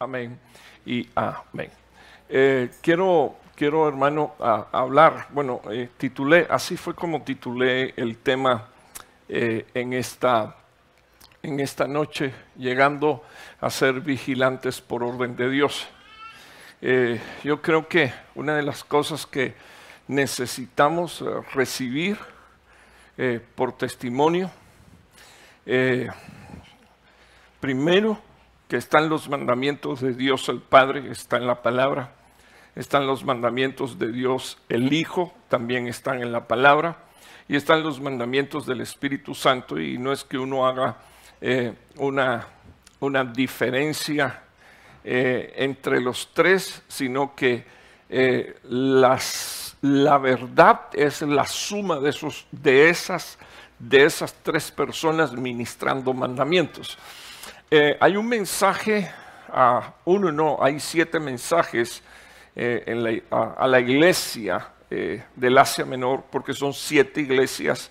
Amén y amén. Eh, quiero, quiero, hermano, hablar, bueno, eh, titulé, así fue como titulé el tema eh, en, esta, en esta noche, llegando a ser vigilantes por orden de Dios. yo creo que una de las cosas que necesitamos recibir por testimonio, primero, que están los mandamientos de Dios el Padre, está en la palabra, están los mandamientos de Dios el Hijo, también están en la palabra, y están los mandamientos del Espíritu Santo, y no es que uno haga eh, una, una, diferencia eh, entre los tres, sino que eh, las, la verdad es la suma de, esos, de, esas, de esas tres personas ministrando mandamientos. Eh, hay un mensaje, a uno no, hay siete mensajes eh, a, la iglesia eh, del Asia Menor, porque son siete iglesias,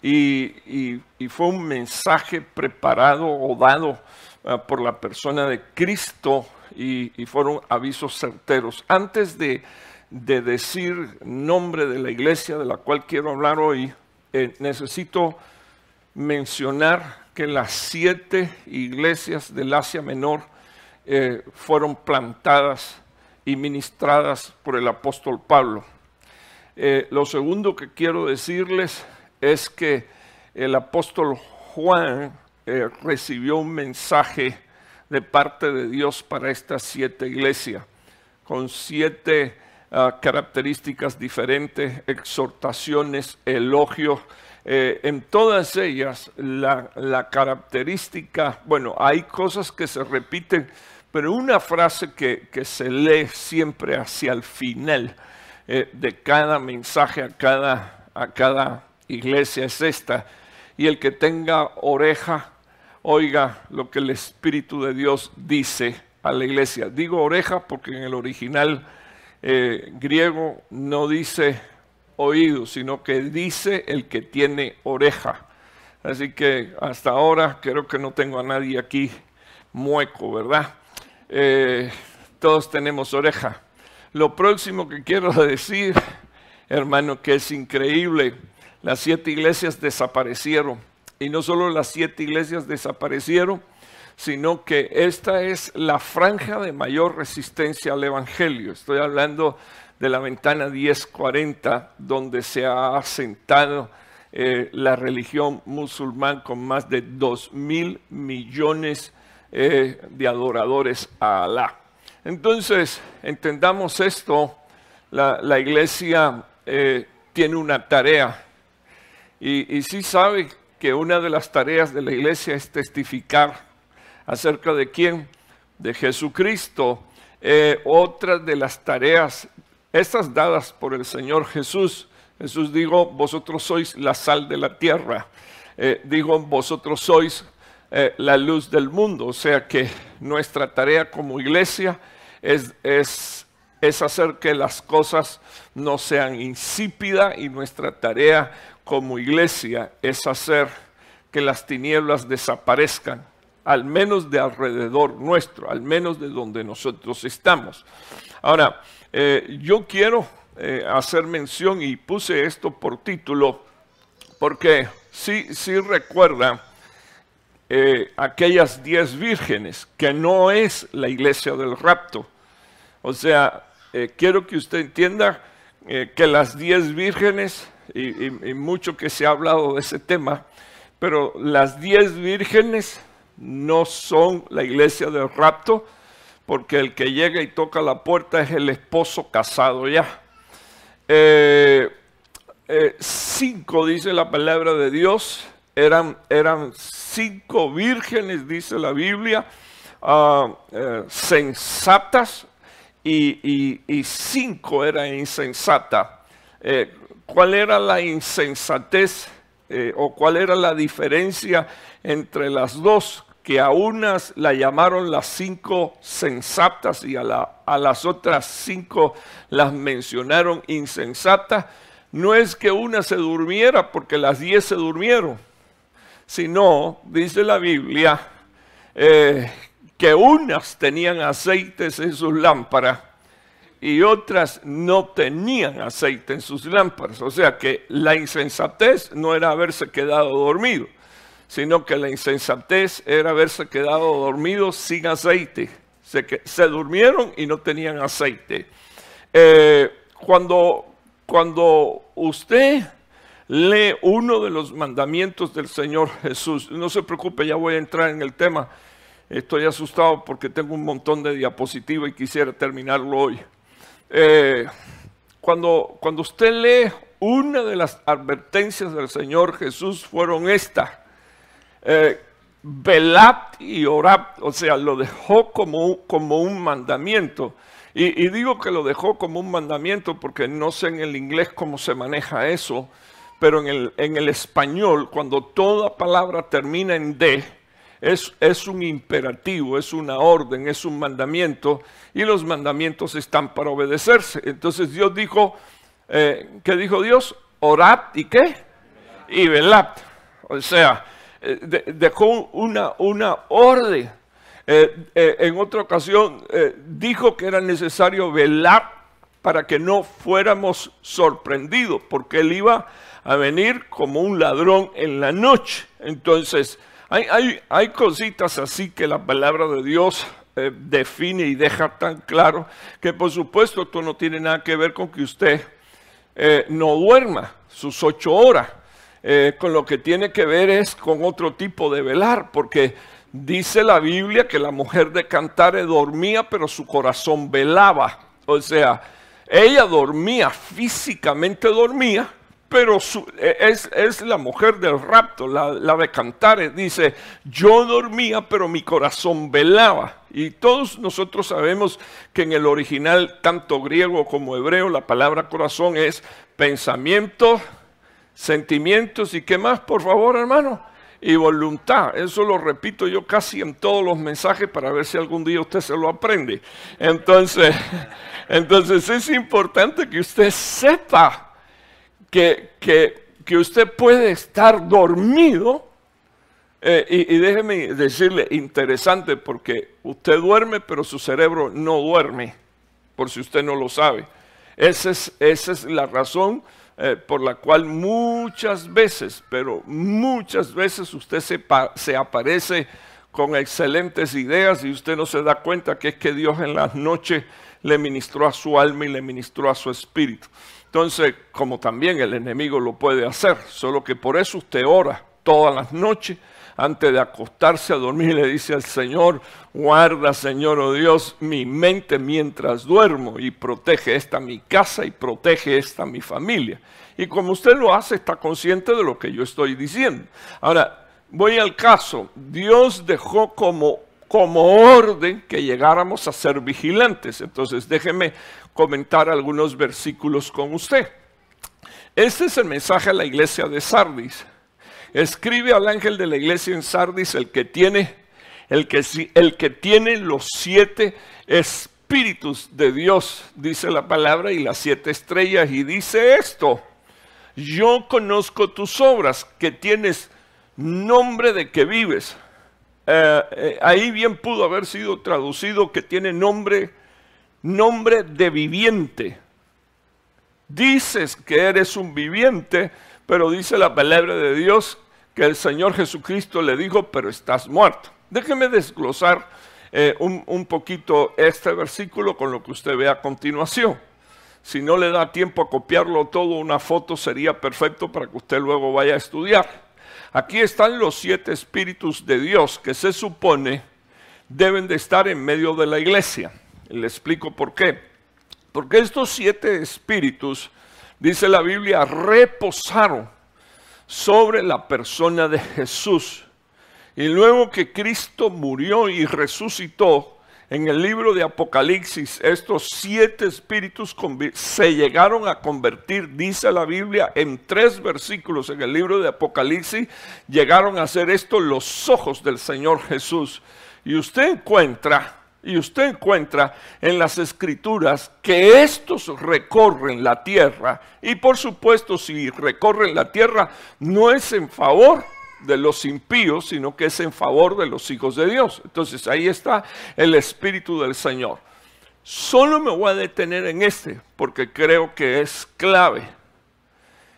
y, fue un mensaje preparado o dado ah, por la persona de Cristo y, fueron avisos certeros. Antes de, de, decir nombre de la iglesia de la cual quiero hablar hoy, necesito mencionar que las siete iglesias del Asia Menor eh, fueron plantadas y ministradas por el apóstol Pablo. Eh, lo segundo que quiero decirles es que el apóstol Juan eh, recibió un mensaje de parte de Dios para estas siete iglesias, con siete ah, características diferentes, exhortaciones, elogios, eh, en todas ellas la, característica, bueno, hay cosas que se repiten, pero una frase que, se lee siempre hacia el final eh, de cada mensaje a cada, iglesia es esta. Y el que tenga oreja, oiga lo que el Espíritu de Dios dice a la iglesia. Digo oreja porque en el original eh, griego no dice oído, sino que dice el que tiene oreja. Así que hasta ahora creo que no tengo a nadie aquí mueco, ¿verdad? Eh, todos tenemos oreja. Lo próximo que quiero decir, hermano, que es increíble, las siete iglesias desaparecieron. Y no solo las siete iglesias desaparecieron, sino que esta es la franja de mayor resistencia al Evangelio. Estoy hablando de la ventana 1040, donde se ha asentado eh, la religión musulmán con más de 2 mil millones eh, de adoradores a Alá. Entonces, entendamos esto, la, iglesia eh, tiene una tarea y, y sí sabe que una de las tareas de la iglesia es testificar acerca de quién, de Jesucristo. otra de las tareas estas dadas por el Señor Jesús. Jesús dijo, vosotros sois la sal de la tierra. Eh, digo, vosotros sois eh, la luz del mundo. O sea que nuestra tarea como iglesia es, es, es hacer que las cosas no sean insípidas y nuestra tarea como iglesia es hacer que las tinieblas desaparezcan, al menos de alrededor nuestro, al menos de donde nosotros estamos. Ahora, eh, yo quiero eh, hacer mención y puse esto por título porque sí, sí recuerda eh, aquellas diez vírgenes, que no es la iglesia del rapto. O sea, quiero que usted entienda que las diez vírgenes, y, y, mucho que se ha hablado de ese tema, pero las diez vírgenes no son la iglesia del rapto, porque el que llega y toca la puerta es el esposo casado ya. Eh, eh, cinco, dice la palabra de Dios, eran, eran cinco vírgenes, dice la Biblia, eh, sensatas y, y, cinco eran insensatas. ¿Cuál era la insensatez o cuál era la diferencia entre las dos? Que a unas la llamaron las cinco sensatas y a, las otras cinco las mencionaron insensatas, no es que una se durmiera porque las diez se durmieron, sino, dice la Biblia, eh, que unas tenían aceites en sus lámparas y otras no tenían aceite en sus lámparas. O sea que la insensatez no era haberse quedado dormido, sino que la insensatez era haberse quedado dormido sin aceite. Se, se durmieron y no tenían aceite. Eh, cuando, cuando usted lee uno de los mandamientos del Señor Jesús, no se preocupe, ya voy a entrar en el tema. Estoy asustado porque tengo un montón de diapositivas y quisiera terminarlo hoy. Eh, cuando, cuando usted lee una de las advertencias del Señor Jesús fueron estas. Eh, velad y orad, o sea, lo dejó como, como un mandamiento. Y, digo que lo dejó como un mandamiento porque no sé en el inglés cómo se maneja eso, pero en el, en el español, cuando toda palabra termina en de, es, un imperativo, es una orden, es un mandamiento y los mandamientos están para obedecerse. Entonces Dios dijo, eh, ¿qué dijo Dios? Orad y qué? Y velad. O sea, eh, dejó una, una orden. Eh, en otra ocasión dijo que era necesario velar para que no fuéramos sorprendidos, porque él iba a venir como un ladrón en la noche. Entonces, hay, cositas así que la palabra de Dios eh, define y deja tan claro que por supuesto esto no tiene nada que ver con que usted eh, no duerma sus ocho horas. Eh, con lo que tiene que ver es con otro tipo de velar, porque dice la Biblia que la mujer de Cantare dormía, pero su corazón velaba. O sea, ella dormía, físicamente dormía, pero e, es, la mujer del rapto, la, de Cantares, dice, yo dormía, pero mi corazón velaba. Y todos nosotros sabemos que en el original, tanto griego como hebreo, la palabra corazón es pensamiento, sentimientos y qué más, por favor, hermano, y voluntad. Eso lo repito yo casi en todos los mensajes para ver si algún día usted se lo aprende. Entonces, entonces es importante que usted sepa que, que, usted puede estar dormido. Eh, y, y, déjeme decirle, interesante, porque usted duerme, pero su cerebro no duerme, por si usted no lo sabe. Esa es, esa es la razón eh, por la cual muchas veces, pero muchas veces usted se, se aparece con excelentes ideas y usted no se da cuenta que es que Dios en las noches le ministró a su alma y le ministró a su espíritu. Entonces, como también el enemigo lo puede hacer, solo que por eso usted ora todas las noches antes de acostarse a dormir le dice al Señor, guarda Señor oh Dios mi mente mientras duermo y protege esta mi casa y protege esta mi familia. Y como usted lo hace, está consciente de lo que yo estoy diciendo. Ahora, voy al caso. Dios dejó como como orden que llegáramos a ser vigilantes. Entonces déjeme comentar algunos versículos con usted. Este es el mensaje a la iglesia de Sardis. Escribe al ángel de la iglesia en Sardis el que tiene, el que, el que tiene los siete espíritus de Dios, dice la palabra, y las siete estrellas, y dice esto, yo conozco tus obras, que tienes nombre de que vives eh, eh, ahí bien pudo haber sido traducido que tiene nombre, nombre de viviente. Dices que eres un viviente, pero dice la palabra de Dios que el Señor Jesucristo le dijo, pero estás muerto. Déjeme desglosar eh, un, un poquito este versículo con lo que usted ve a continuación. Si no le da tiempo a copiarlo todo, una foto sería perfecto para que usted luego vaya a estudiar. Aquí están los siete espíritus de Dios que se supone deben de estar en medio de la iglesia. Le explico por qué. Porque estos siete espíritus, dice la Biblia, reposaron sobre la persona de Jesús. Y luego que Cristo murió y resucitó, en el libro de Apocalipsis, estos siete espíritus se llegaron a convertir, dice la Biblia, en tres versículos en el libro de Apocalipsis, llegaron a ser estos los ojos del Señor Jesús. Y usted encuentra, y usted encuentra en las escrituras que estos recorren la tierra. Y por supuesto, si recorren la tierra, no es en favor de los impíos, sino que es en favor de los hijos de Dios. Entonces ahí está el Espíritu del Señor. Solo me voy a detener en este, porque creo que es clave.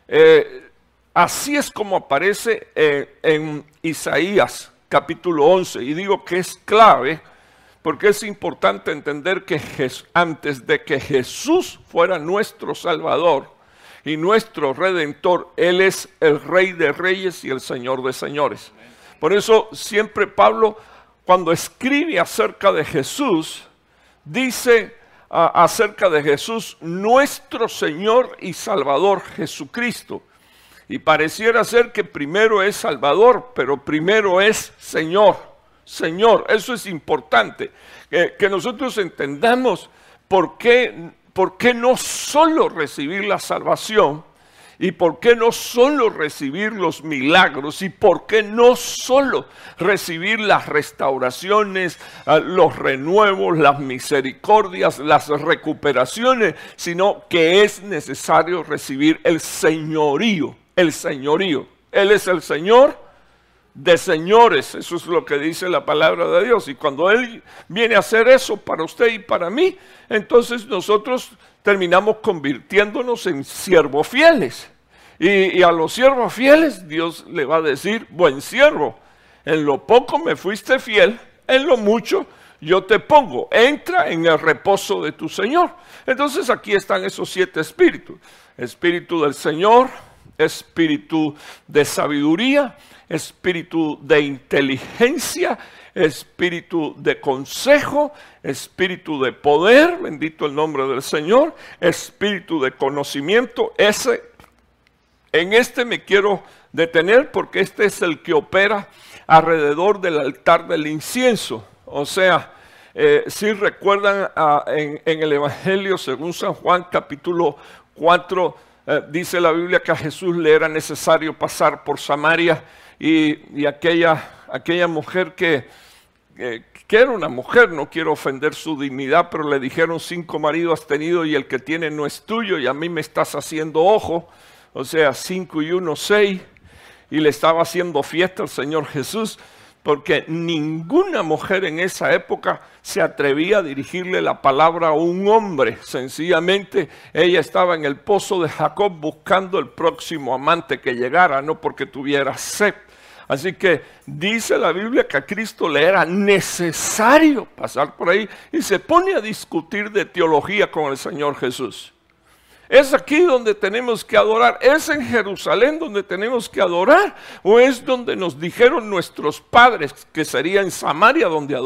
Eh, así es como aparece eh, en Isaías capítulo 11, y digo que es clave porque es importante entender que antes de que Jesús fuera nuestro Salvador y nuestro Redentor, Él es el Rey de Reyes y el Señor de Señores. Por eso siempre Pablo, cuando escribe acerca de Jesús, dice acerca de Jesús, nuestro Señor y Salvador Jesucristo. Y pareciera ser que primero es Salvador, pero primero es Señor. Señor. Eso es importante, que nosotros entendamos por qué, por qué no solo recibir la salvación, ¿Y por qué no solo recibir los milagros? ¿Y por qué no solo recibir las restauraciones, ah, los renuevos, las misericordias, las recuperaciones? Sino que es necesario recibir el señorío, el señorío. Él es el Señor de señores, eso es lo que dice la palabra de Dios. Y cuando Él viene a hacer eso para usted y para mí, entonces nosotros terminamos convirtiéndonos en siervos fieles. Y, a los siervos fieles Dios le va a decir, buen siervo, en lo poco me fuiste fiel, en lo mucho yo te pongo, entra en el reposo de tu Señor. Entonces aquí están esos siete espíritus. Espíritu del Señor, espíritu de sabiduría, espíritu de inteligencia, espíritu de consejo, espíritu de poder, bendito el nombre del Señor, espíritu de conocimiento. Ese, en este me quiero detener porque este es el que opera alrededor del altar del incienso. O sea, eh, si recuerdan ah, en, el Evangelio según San Juan capítulo 4, eh, dice la Biblia que a Jesús le era necesario pasar por Samaria y, aquella, aquella mujer que, que era una mujer, no quiero ofender su dignidad, pero le dijeron cinco maridos has tenido y el que tiene no es tuyo y a mí me estás haciendo ojo, o sea, cinco y uno, seis, y le estaba haciendo fiesta al Señor Jesús, porque ninguna mujer en esa época se atrevía a dirigirle la palabra a un hombre. Sencillamente ella estaba en el pozo de Jacob buscando el próximo amante que llegara, no porque tuviera sed. Así que dice la Biblia que a Cristo le era necesario pasar por ahí y se pone a discutir de teología con el Señor Jesús. ¿Es aquí donde tenemos que adorar? ¿Es en Jerusalén donde tenemos que adorar? ¿O es donde nos dijeron nuestros padres que sería en Samaria donde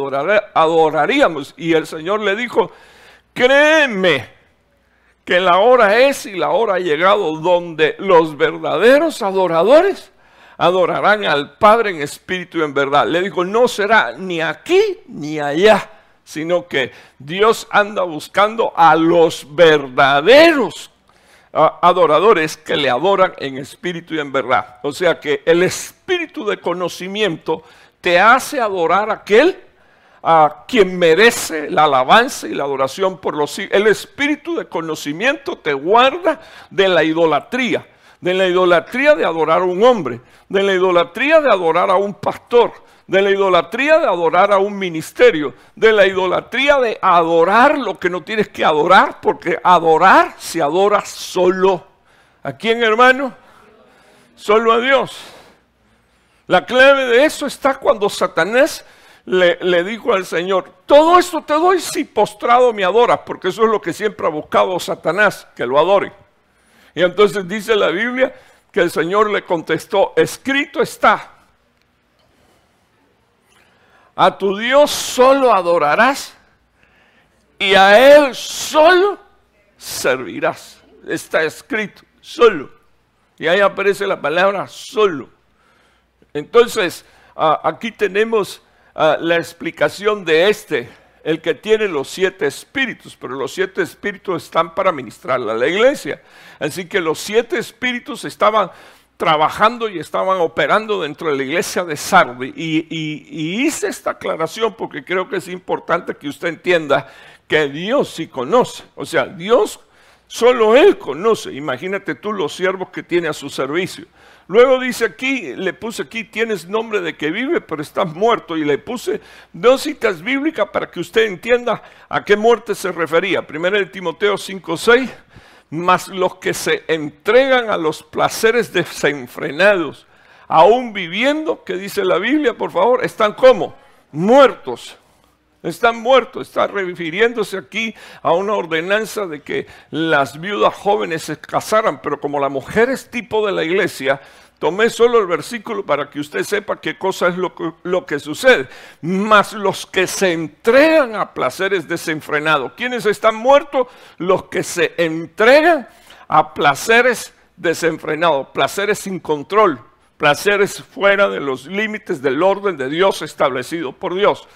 adoraríamos? Y el Señor le dijo, créeme que la hora es y la hora ha llegado donde los verdaderos adoradores adorarán al Padre en espíritu y en verdad. Le dijo, no será ni aquí ni allá, sino que Dios anda buscando a los verdaderos adoradores que le adoran en espíritu y en verdad. O sea que el espíritu de conocimiento te hace adorar a aquel a quien merece la alabanza y la adoración por los siglos. El espíritu de conocimiento te guarda de la idolatría de la idolatría de adorar a un hombre, de la idolatría de adorar a un pastor, de la idolatría de adorar a un ministerio, de la idolatría de adorar lo que no tienes que adorar, porque adorar se adora solo. ¿A quién, hermano? Solo a Dios. La clave de eso está cuando Satanás le, dijo al Señor, todo esto te doy si postrado me adoras, porque eso es lo que siempre ha buscado Satanás, que lo adore. Y entonces dice la Biblia que el Señor le contestó, escrito está, a tu Dios solo adorarás y a Él solo servirás. Está escrito, solo. Y ahí aparece la palabra solo. Entonces, ah, aquí tenemos ah, la explicación de este el que tiene los siete espíritus, pero los siete espíritus están para ministrarle a la iglesia. Así que los siete espíritus estaban trabajando y estaban operando dentro de la iglesia de Sardi. Y, hice esta aclaración porque creo que es importante que usted entienda que Dios sí conoce. O sea, Dios Solo Él conoce. Imagínate tú los siervos que tiene a su servicio. Luego dice aquí, le puse aquí, tienes nombre de que vive, pero estás muerto. Y le puse dos citas bíblicas para que usted entienda a qué muerte se refería. Primero de Timoteo 5:6, más los que se entregan a los placeres desenfrenados, aún viviendo, que dice la Biblia, por favor, están como muertos. Están muertos, está refiriéndose aquí a una ordenanza de que las viudas jóvenes se casaran, pero como la mujer es tipo de la iglesia, tomé solo el versículo para que usted sepa qué cosa es lo que, sucede. Mas los que se entregan a placeres desenfrenados, ¿quiénes están muertos? Los que se entregan a placeres desenfrenados, placeres sin control, placeres fuera de los límites del orden de Dios establecido por Dios.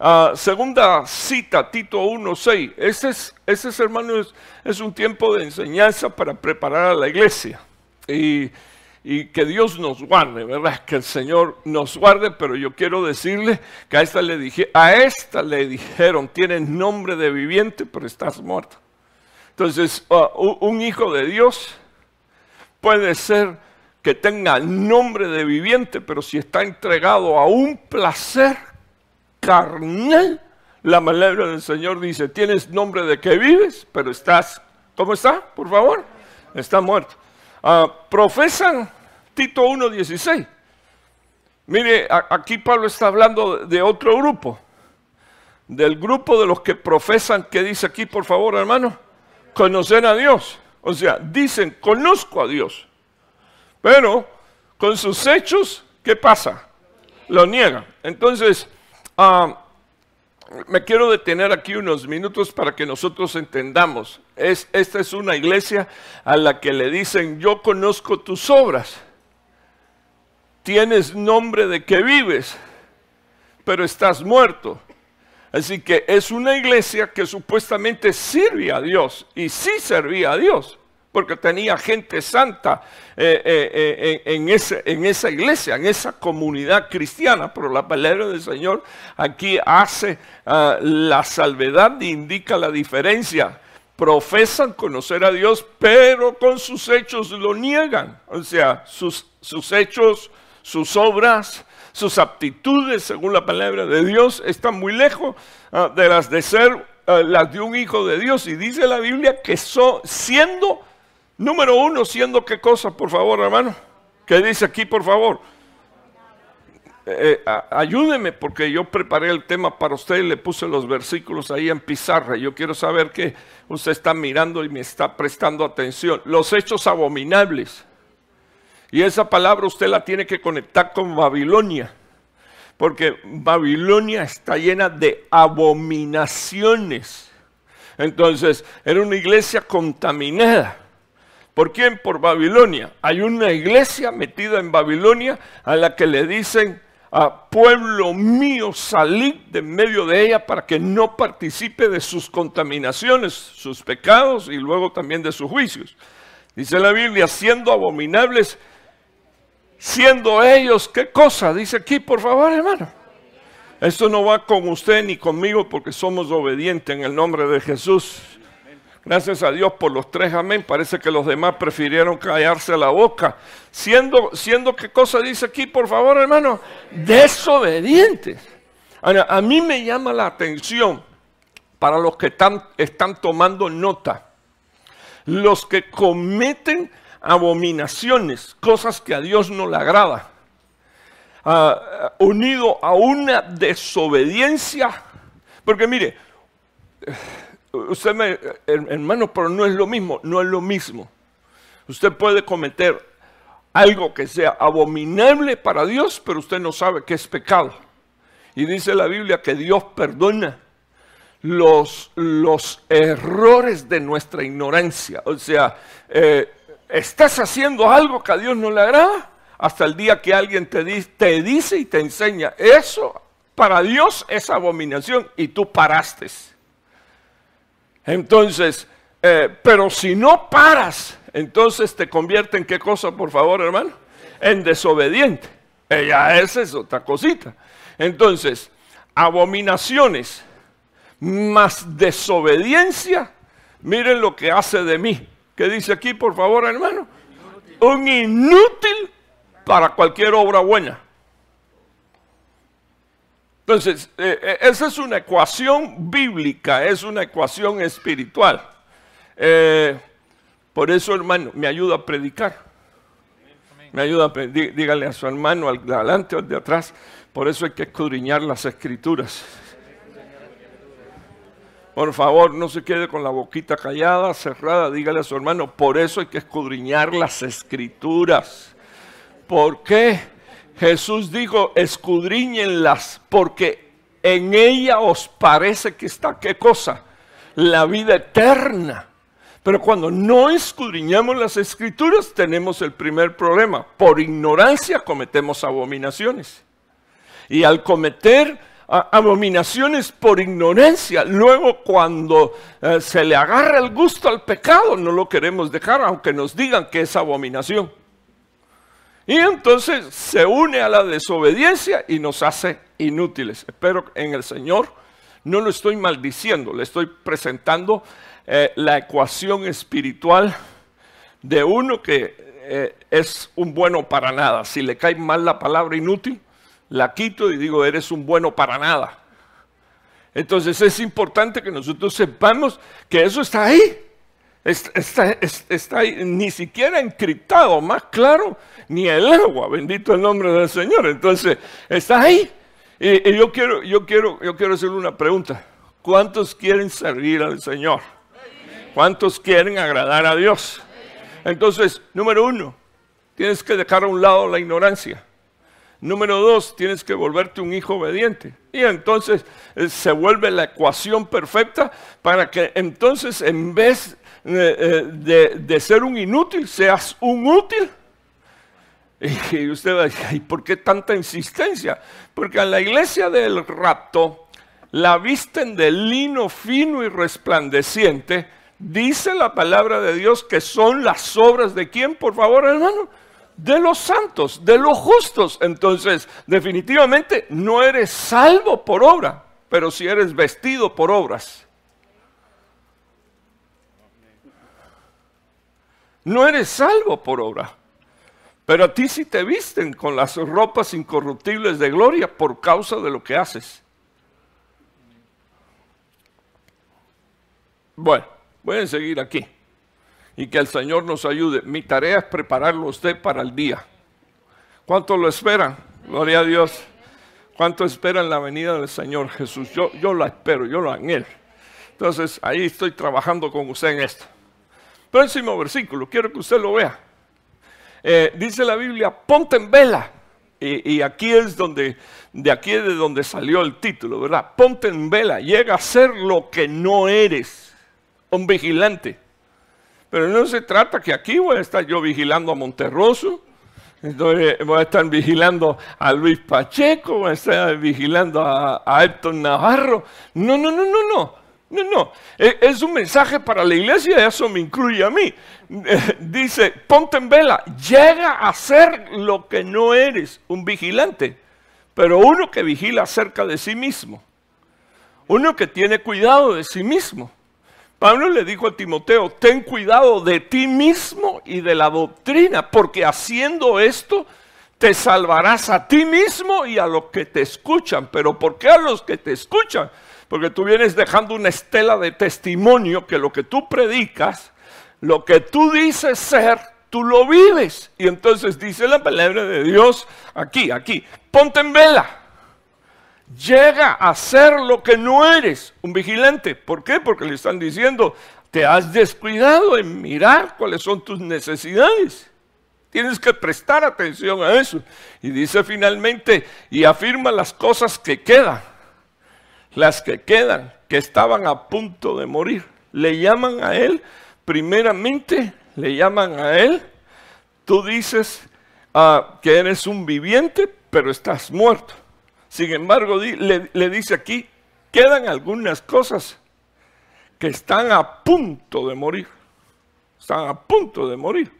Ah, segunda cita, Tito 1.6. Ese es, ese es, hermano, es, un tiempo de enseñanza para preparar a la iglesia. Y, que Dios nos guarde, ¿verdad? Que el Señor nos guarde, pero yo quiero decirle que a esta le dije, a esta le dijeron, tienes nombre de viviente, pero estás muerto. Entonces, ah, un hijo de Dios puede ser que tenga nombre de viviente, pero si está entregado a un placer carnal, la palabra del Señor dice, tienes nombre de que vives, pero estás, ¿cómo está? Por favor, está muerto. Ah, profesan Tito 1.16. Mire, aquí Pablo está hablando de otro grupo, del grupo de los que profesan, que dice aquí, por favor, hermano, conocer a Dios. O sea, dicen, conozco a Dios, pero con sus hechos, ¿qué pasa? Lo niegan. Entonces, Ah, me quiero detener aquí unos minutos para que nosotros entendamos. Es, esta es una iglesia a la que le dicen, yo conozco tus obras. Tienes nombre de que vives, pero estás muerto. Así que es una iglesia que supuestamente sirve a Dios y sí servía a Dios porque tenía gente santa eh, eh, eh, en, en, esa iglesia, en esa comunidad cristiana. Pero la palabra del Señor aquí hace ah, la salvedad e indica la diferencia. Profesan conocer a Dios, pero con sus hechos lo niegan. O sea, sus, sus hechos, sus obras, sus aptitudes, según la palabra de Dios, están muy lejos ah, de las de ser ah, las de un hijo de Dios. Y dice la Biblia que son, siendo Número uno, siendo qué cosa, por favor, hermano. ¿Qué dice aquí, por favor? Eh, ayúdeme porque yo preparé el tema para usted y le puse los versículos ahí en pizarra. Yo quiero saber que usted está mirando y me está prestando atención. Los hechos abominables. Y esa palabra usted la tiene que conectar con Babilonia. Porque Babilonia está llena de abominaciones. Entonces, era una iglesia contaminada. ¿Por quién? Por Babilonia. Hay una iglesia metida en Babilonia a la que le dicen, a pueblo mío, salid de medio de ella para que no participe de sus contaminaciones, sus pecados y luego también de sus juicios. Dice la Biblia, siendo abominables, siendo ellos, ¿qué cosa? Dice aquí, por favor, hermano. Esto no va con usted ni conmigo porque somos obedientes en el nombre de Jesús. Gracias a Dios por los tres amén. Parece que los demás prefirieron callarse la boca. Siendo, siendo qué cosa dice aquí, por favor, hermano, desobedientes. a mí me llama la atención para los que están, tomando nota. Los que cometen abominaciones, cosas que a Dios no le agrada, ah, unido a una desobediencia. Porque mire, usted me, hermano, pero no es lo mismo, no es lo mismo. Usted puede cometer algo que sea abominable para Dios, pero usted no sabe que es pecado. Y dice la Biblia que Dios perdona los, los errores de nuestra ignorancia. O sea, eh, estás haciendo algo que a Dios no le agrada hasta el día que alguien te, te dice y te enseña, eso para Dios es abominación y tú paraste. Entonces, eh, pero si no paras, entonces te convierte en qué cosa, por favor, hermano? En desobediente. Ella esa es otra cosita. Entonces, abominaciones más desobediencia Miren lo que hace de mí. ¿Qué dice aquí, por favor, hermano? Un inútil para cualquier obra buena. Entonces, eh, eh, esa es una ecuación bíblica, es una ecuación espiritual. Eh, por eso, hermano, me ayuda a predicar. Me ayuda, a, dígale a su hermano al de adelante o al de atrás. Por eso hay que escudriñar las escrituras. Por favor, no se quede con la boquita callada, cerrada. Dígale a su hermano, por eso hay que escudriñar las escrituras. ¿Por qué? Jesús dijo, escudriñenlas porque en ella os parece que está, ¿qué cosa? La vida eterna. Pero cuando no escudriñamos las escrituras tenemos el primer problema. Por ignorancia cometemos abominaciones. Y al cometer abominaciones por ignorancia, luego cuando eh, se le agarra el gusto al pecado, no lo queremos dejar, aunque nos digan que es abominación. Y entonces se une a la desobediencia y nos hace inútiles. Espero en el Señor, no lo estoy maldiciendo, le estoy presentando eh, la ecuación espiritual de uno que eh, es un bueno para nada. Si le cae mal la palabra inútil, la quito y digo, eres un bueno para nada. Entonces es importante que nosotros sepamos que eso está ahí. Está, está, ni siquiera encriptado, más claro, ni el agua, bendito el nombre del Señor. Entonces, está ahí. Y, yo, quiero, yo, quiero, yo quiero hacerle una pregunta. ¿Cuántos quieren servir al Señor? ¿Cuántos quieren agradar a Dios? Entonces, número uno, tienes que dejar a un lado la ignorancia. Número dos, tienes que volverte un hijo obediente. Y entonces eh, se vuelve la ecuación perfecta para que entonces en vez eh, eh, de, ser un inútil, seas un útil. Y usted va ¿y por qué tanta insistencia? Porque a la iglesia del rapto la visten de lino fino y resplandeciente. Dice la palabra de Dios que son las obras de quién, por favor, hermano? De los santos, de los justos. Entonces, definitivamente no eres salvo por obra, pero si eres vestido por obras. No eres salvo por obra. Pero a ti sí te visten con las ropas incorruptibles de gloria por causa de lo que haces. Bueno, voy a seguir aquí. Y que el Señor nos ayude. Mi tarea es prepararlo a usted para el día. ¿Cuánto lo esperan? Gloria a Dios. ¿Cuánto esperan la venida del Señor Jesús? Yo, yo la espero, yo lo él. Entonces, ahí estoy trabajando con usted en esto. Próximo versículo, quiero que usted lo vea. Eh, dice la Biblia, ponte en vela. Y, aquí es donde, de aquí es de donde salió el título, ¿verdad? Ponte en vela, llega a ser lo que no eres, un vigilante. Pero no se trata que aquí voy a estar yo vigilando a Monterroso, voy a estar vigilando a Luis Pacheco, voy a estar vigilando a, a Navarro. No, no, no, no, no. No, no, e, es un mensaje para la iglesia, eso me incluye a mí. Dice, ponte en vela, llega a ser lo que no eres, un vigilante, pero uno que vigila acerca de sí mismo, uno que tiene cuidado de sí mismo. Pablo le dijo a Timoteo, ten cuidado de ti mismo y de la doctrina, porque haciendo esto te salvarás a ti mismo y a los que te escuchan. Pero ¿por qué a los que te escuchan? Porque tú vienes dejando una estela de testimonio que lo que tú predicas, lo que tú dices ser, tú lo vives. Y entonces dice la palabra de Dios aquí, aquí, ponte en vela. Llega a ser lo que no eres, un vigilante. ¿Por qué? Porque le están diciendo, te has descuidado en mirar cuáles son tus necesidades. Tienes que prestar atención a eso. Y dice finalmente, y afirma las cosas que quedan las que quedan, que estaban a punto de morir. Le llaman a él, primeramente, le llaman a él, tú dices ah, que eres un viviente, pero estás muerto. Sin embargo, le, dice aquí, quedan algunas cosas que están a punto de morir. Están a punto de morir.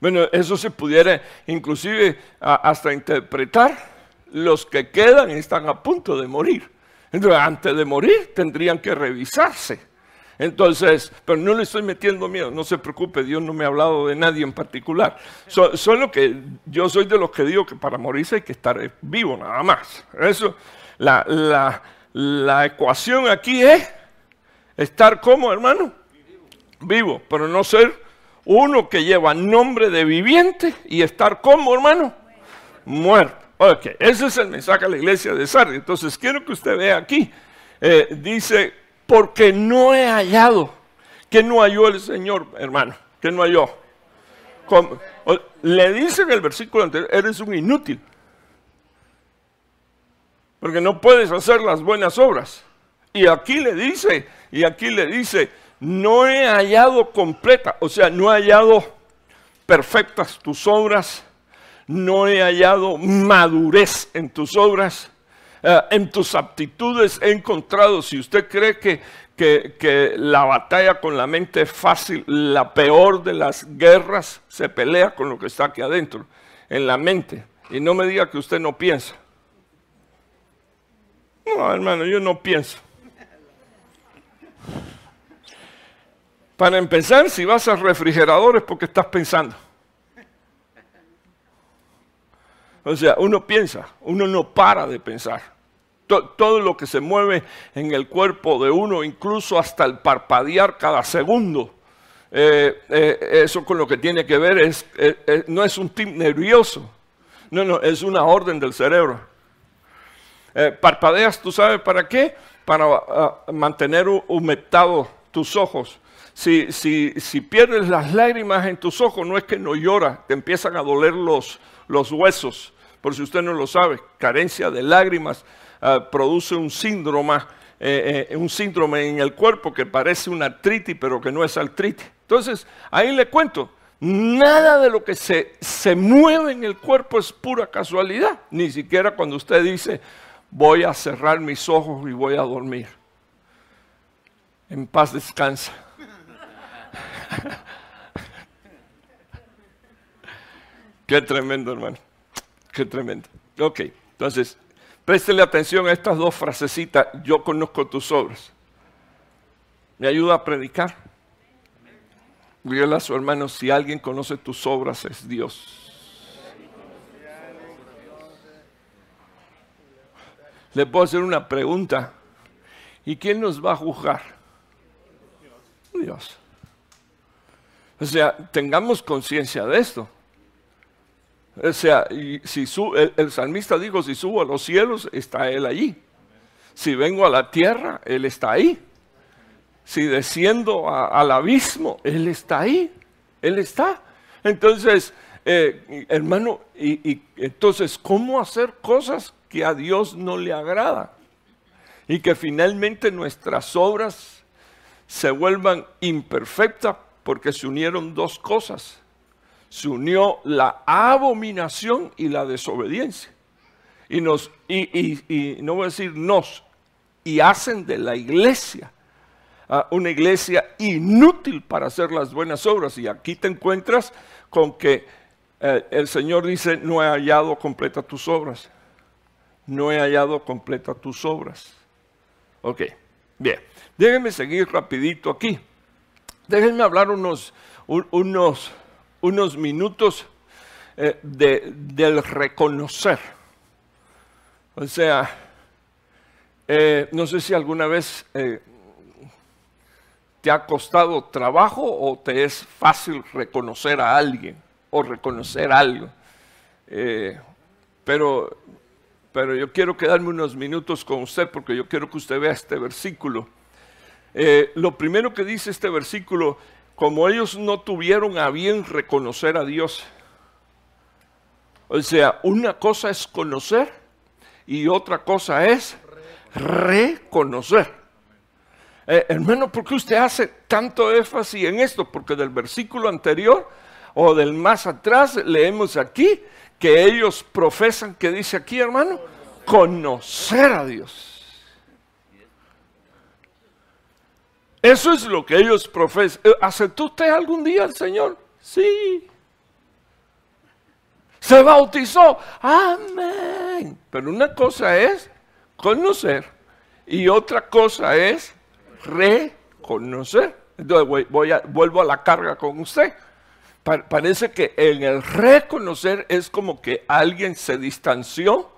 Bueno, eso se pudiera inclusive hasta interpretar. Los que quedan están a punto de morir. Entonces, antes de morir tendrían que revisarse. Entonces, pero no le estoy metiendo miedo, no se preocupe, Dios no me ha hablado de nadie en particular. solo que yo soy de los que digo que para morirse hay que estar vivo nada más. Eso, la, la, la ecuación aquí es estar como, hermano, vivo, pero no ser uno que lleva nombre de viviente y estar como, hermano, muerto. Ok, ese es el mensaje a la iglesia de Sardi. Entonces, quiero que usted vea aquí. Eh, dice, porque no he hallado. que no halló el Señor, hermano? que no halló? le dice en el versículo anterior, eres un inútil. Porque no puedes hacer las buenas obras. Y aquí le dice, y aquí le dice, no he hallado completa, o sea, no he hallado perfectas tus obras, no he hallado madurez en tus obras, eh, en tus aptitudes he encontrado, si usted cree que, que, la batalla con la mente es fácil, la peor de las guerras se pelea con lo que está aquí adentro, en la mente. Y no me diga que usted no piensa. No, hermano, yo no pienso. Para empezar, si vas al refrigerador es porque estás pensando. O sea, uno piensa, uno no para de pensar. Todo lo que se mueve en el cuerpo de uno, incluso hasta el parpadear cada segundo, eh, eh, eso con lo que tiene que ver es, eh, no es un tip nervioso, no, no, es una orden del cerebro. parpadeas, ¿tú sabes para qué? Para ah, mantener humectado tus ojos si, si, si, pierdes las lágrimas en tus ojos, no es que no lloras, te empiezan a doler los, los huesos. Por si usted no lo sabe, carencia de lágrimas ah, produce un síndrome, eh, eh, un síndrome en el cuerpo que parece una artritis, pero que no es artritis. Entonces, ahí le cuento, nada de lo que se, se mueve en el cuerpo es pura casualidad, ni siquiera cuando usted dice, voy a cerrar mis ojos y voy a dormir. En paz descansa. Qué tremendo, hermano. Qué tremendo. Ok, entonces, préstele atención a estas dos frasecitas. Yo conozco tus obras. ¿Me ayuda a predicar? Dígale a su hermano, si alguien conoce tus obras es Dios. Le puedo hacer una pregunta. ¿Y quién nos va a juzgar? Dios. O sea, tengamos conciencia de esto. O sea, si el, salmista dijo, si subo a los cielos, está Él allí. Si vengo a la tierra, Él está ahí. Si desciendo al abismo, Él está ahí. Él está. Entonces, eh, hermano, y, entonces, ¿cómo hacer cosas que a Dios no le agrada? Y que finalmente nuestras obras se vuelvan imperfectas porque se unieron dos cosas. Se unió la abominación y la desobediencia. Y nos, y, no voy a decir nos, y hacen de la iglesia una iglesia inútil para hacer las buenas obras. Y aquí te encuentras con que eh, el Señor dice, no he hallado completa tus obras. No he hallado completa tus obras. Ok, bien. Déjenme seguir rapidito aquí. Déjenme hablar unos, unos, unos minutos eh, del reconocer. O sea, eh, no sé si alguna vez eh, te ha costado trabajo o te es fácil reconocer a alguien o reconocer algo. pero, pero yo quiero quedarme unos minutos con usted porque yo quiero que usted vea este versículo lo primero que dice este versículo, como ellos no tuvieron a bien reconocer a Dios. O sea, una cosa es conocer y otra cosa es reconocer. Eh, hermano, ¿por qué usted hace tanto énfasis en esto? Porque del versículo anterior o del más atrás leemos aquí que ellos profesan, que dice aquí, hermano, conocer a Dios. Eso es lo que ellos profesan. Eh, ¿Aceptó usted algún día al Señor? Sí. Se bautizó. Amén. Pero una cosa es conocer y otra cosa es reconocer. Entonces voy, vuelvo a la carga con usted. parece que en el reconocer es como que alguien se distanció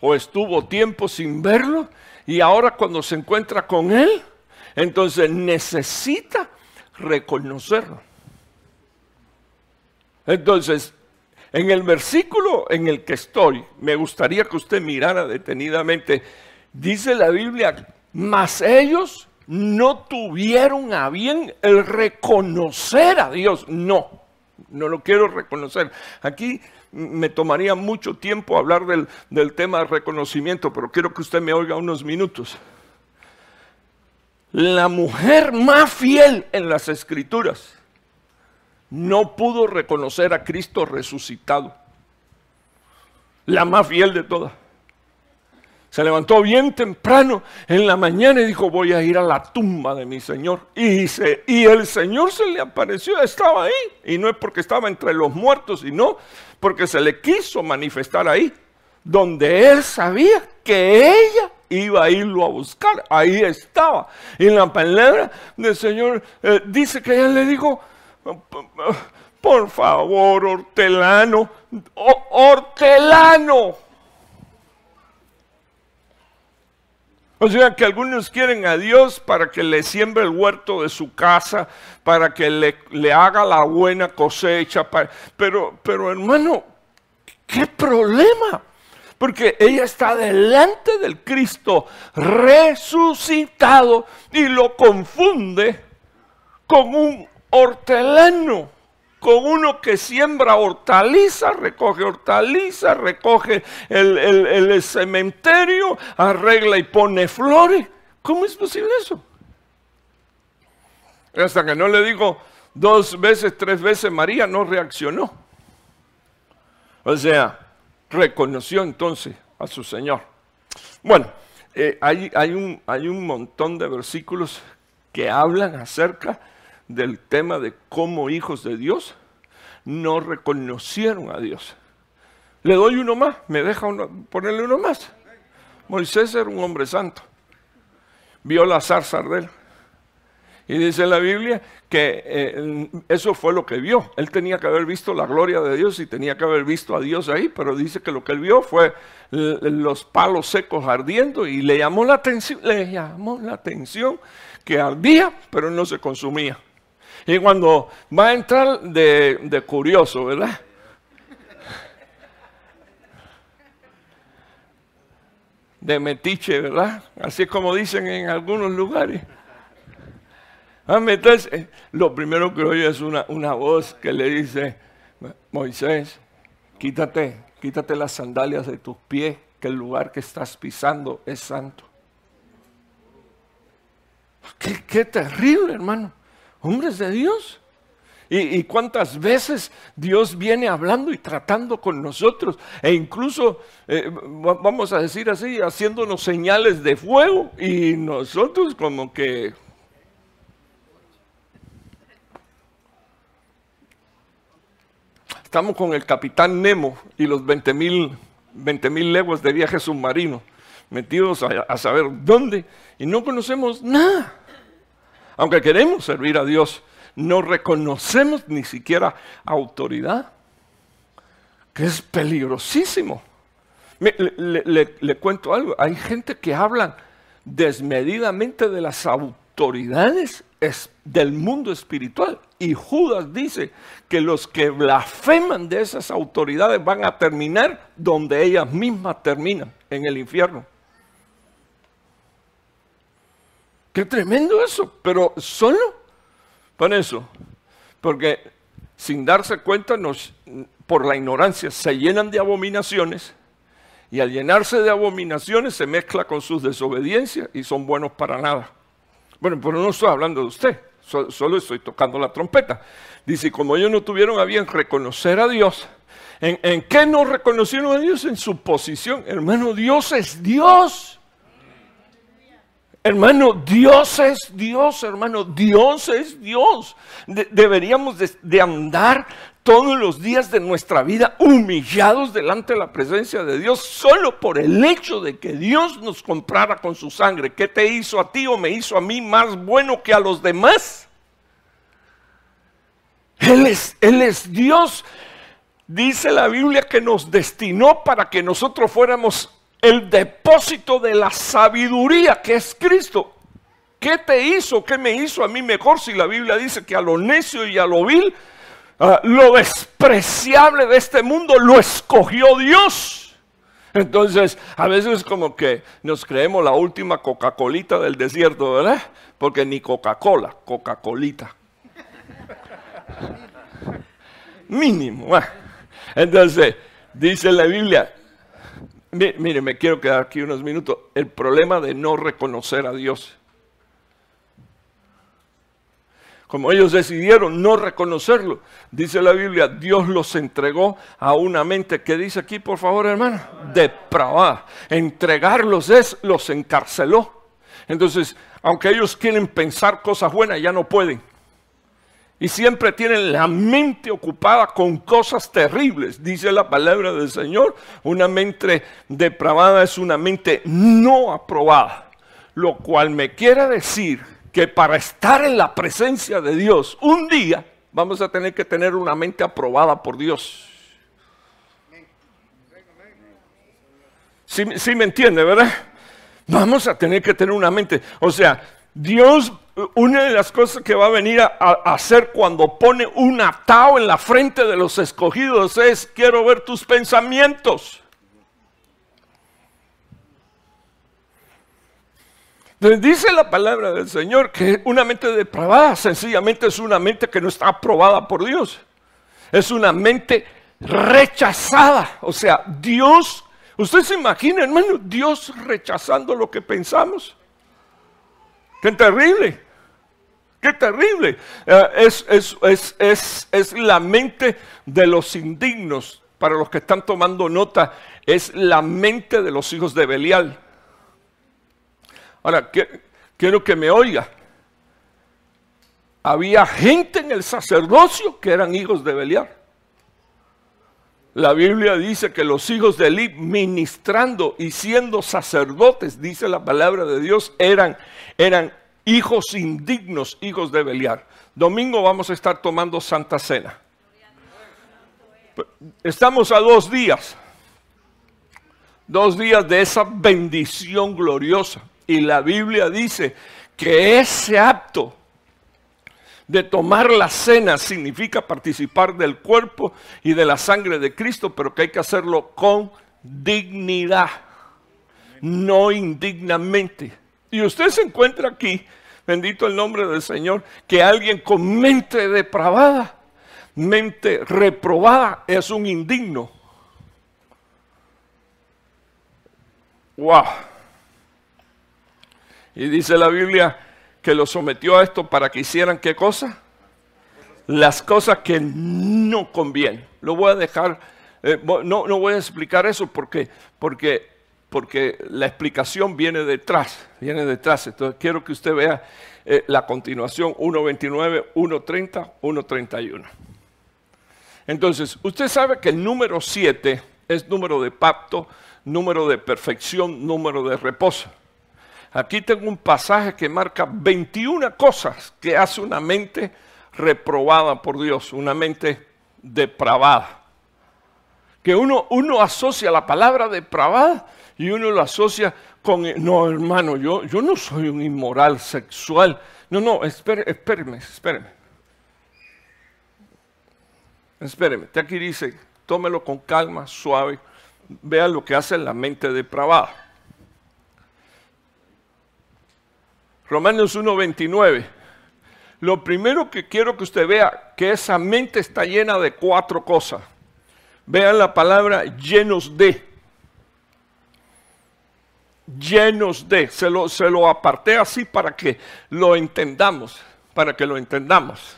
o estuvo tiempo sin verlo y ahora cuando se encuentra con él, entonces necesita reconocerlo. Entonces, en el versículo en el que estoy, me gustaría que usted mirara detenidamente, dice la Biblia, mas ellos no tuvieron a bien el reconocer a Dios. No, no lo quiero reconocer. Aquí me tomaría mucho tiempo hablar del, del tema de reconocimiento, pero quiero que usted me oiga unos minutos. La mujer más fiel en las escrituras no pudo reconocer a Cristo resucitado. La más fiel de todas. Se levantó bien temprano en la mañana y dijo, voy a ir a la tumba de mi Señor. Y, y el Señor se le apareció, estaba ahí. Y no es porque estaba entre los muertos, sino porque se le quiso manifestar ahí, donde él sabía que ella iba a irlo a buscar. Ahí estaba. Y la palabra del Señor eh, dice que ella le dijo, por favor, hortelano, hortelano O sea que algunos quieren a Dios para que le siembre el huerto de su casa, para que le, le haga la buena cosecha. pero, pero hermano, ¿qué problema? Porque ella está delante del Cristo resucitado y lo confunde con un hortelano con uno que siembra hortaliza, recoge hortaliza, recoge el, cementerio, arregla y pone flores. ¿Cómo es posible eso? Hasta que no le digo dos veces, tres veces, María no reaccionó. O sea, reconoció entonces a su Señor. Bueno, eh, hay, un, hay un montón de versículos que hablan acerca del tema de cómo hijos de Dios no reconocieron a Dios. Le doy uno más, me deja ponerle uno más. Moisés era un hombre santo. Vio la zarza arder. Y dice la Biblia que eh, eso fue lo que vio. Él tenía que haber visto la gloria de Dios y tenía que haber visto a Dios ahí, pero dice que lo que él vio fue los palos secos ardiendo y le llamó la atención, le llamó la atención que ardía, pero no se consumía. Y cuando va a entrar de, curioso, ¿verdad? De metiche, ¿verdad? Así como dicen en algunos lugares. A meterse. Lo primero que oye es una, una voz que le dice, Moisés, quítate, quítate las sandalias de tus pies, que el lugar que estás pisando es santo. Qué, terrible, hermano hombres de Dios. Y, cuántas veces Dios viene hablando y tratando con nosotros, e incluso, eh, vamos a decir así, haciéndonos señales de fuego, y nosotros como que... Estamos con el capitán Nemo y los 20 mil 20 leguas de viaje submarino, metidos a saber dónde, y no conocemos nada. Aunque queremos servir a Dios, no reconocemos ni siquiera autoridad, que es peligrosísimo. Le, cuento algo, hay gente que habla desmedidamente de las autoridades del mundo espiritual. Y Judas dice que los que blasfeman de esas autoridades van a terminar donde ellas mismas terminan, en el infierno. Qué tremendo eso, pero solo por eso, porque sin darse cuenta por la ignorancia se llenan de abominaciones y al llenarse de abominaciones se mezcla con sus desobediencias y son buenos para nada. Bueno, pero no estoy hablando de usted, solo estoy tocando la trompeta. Dice, como ellos no tuvieron a bien reconocer a Dios, ¿en, ¿en qué no reconocieron a Dios? En su posición. Hermano, Dios es Dios. Hermano, Dios es Dios, hermano, Dios es Dios. deberíamos de, andar todos los días de nuestra vida humillados delante de la presencia de Dios solo por el hecho de que Dios nos comprara con su sangre. ¿Qué te hizo a ti o me hizo a mí más bueno que a los demás? Él es, Él es Dios. Dice la Biblia que nos destinó para que nosotros fuéramos el depósito de la sabiduría que es Cristo. ¿Qué te hizo? ¿Qué me hizo a mí mejor si la Biblia dice que a lo necio y a lo vil, lo despreciable de este mundo lo escogió Dios? Entonces, a veces como que nos creemos la última Coca-Colita del desierto, ¿verdad? Porque ni Coca-Cola, Coca-Colita. Mínimo. Entonces, dice la Biblia, mire, me quiero quedar aquí unos minutos, el problema de no reconocer a Dios. Como ellos decidieron no reconocerlo, dice la Biblia, Dios los entregó a una mente que dice aquí, por favor, hermano, depravada. Entregarlos es, los encarceló. Entonces, aunque ellos quieren pensar cosas buenas, ya no pueden. Y siempre tienen la mente ocupada con cosas terribles, dice la palabra del Señor. Una mente depravada es una mente no aprobada, lo cual me quiere decir que para estar en la presencia de Dios un día vamos a tener que tener una mente aprobada por Dios. ¿Sí, me entiende, verdad? Vamos a tener que tener una mente. O sea, Dios, una de las cosas que va a venir a, a, hacer cuando pone un atao en la frente de los escogidos es, quiero ver tus pensamientos. Dice la palabra del Señor que una mente depravada sencillamente es una mente que no está aprobada por Dios. Es una mente rechazada. O sea, Dios, usted se imagina, hermano, Dios rechazando lo que pensamos. Qué terrible. Qué terrible. Eh, es, es, es la mente de los indignos. Para los que están tomando nota, es la mente de los hijos de Belial. Ahora, quiero que me oiga. Había gente en el sacerdocio que eran hijos de Beliar. La Biblia dice que los hijos de Eli, ministrando y siendo sacerdotes, dice la palabra de Dios, eran, eran hijos indignos, hijos de Beliar. Domingo vamos a estar tomando Santa Cena. Estamos a dos días, dos días de esa bendición gloriosa. Y la Biblia dice que ese acto de tomar la cena significa participar del cuerpo y de la sangre de Cristo, pero que hay que hacerlo con dignidad, no indignamente. Y usted se encuentra aquí, bendito el nombre del Señor, que alguien con mente depravada, mente reprobada, es un indigno. Wow. Y dice la Biblia que lo sometió a esto para que hicieran qué cosa? Las cosas que no convienen. Lo voy a dejar, eh, no, no, voy a explicar eso porque, porque, porque la explicación viene detrás, viene detrás. Entonces quiero que usted vea eh, la continuación 1.29, 1.30, 1.31. Entonces, usted sabe que el número 7 es número de pacto, número de perfección, número de reposo. Aquí tengo un pasaje que marca 21 cosas que hace una mente reprobada por Dios, una mente depravada. Que uno, uno asocia la palabra depravada y uno lo asocia con, no hermano, yo, yo no soy un inmoral sexual. No, no, espéreme, espéreme, espéreme. Espéreme, aquí dice, tómelo con calma, suave, vea lo que hace la mente depravada. Romanos 1.29. Lo primero que quiero que usted vea, que esa mente está llena de cuatro cosas. Vean la palabra llenos de. Llenos de. Se lo, se lo aparté así para que lo entendamos. Para que lo entendamos.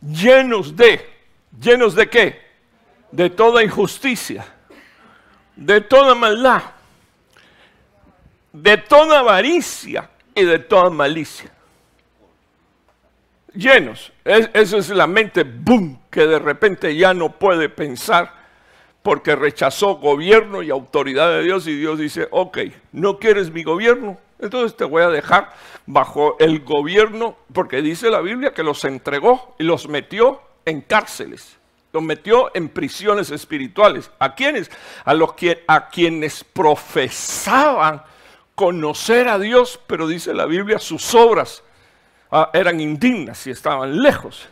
Llenos de. ¿Llenos de qué? De toda injusticia. De toda maldad de toda avaricia y de toda malicia. llenos. esa es la mente, boom, que de repente ya no puede pensar porque rechazó gobierno y autoridad de Dios y Dios dice, ok, no quieres mi gobierno, entonces te voy a dejar bajo el gobierno, porque dice la Biblia que los entregó y los metió en cárceles, los metió en prisiones espirituales. ¿A quiénes? A, los que, a quienes profesaban conocer a Dios, pero dice la Biblia, sus obras ah, eran indignas y estaban lejos.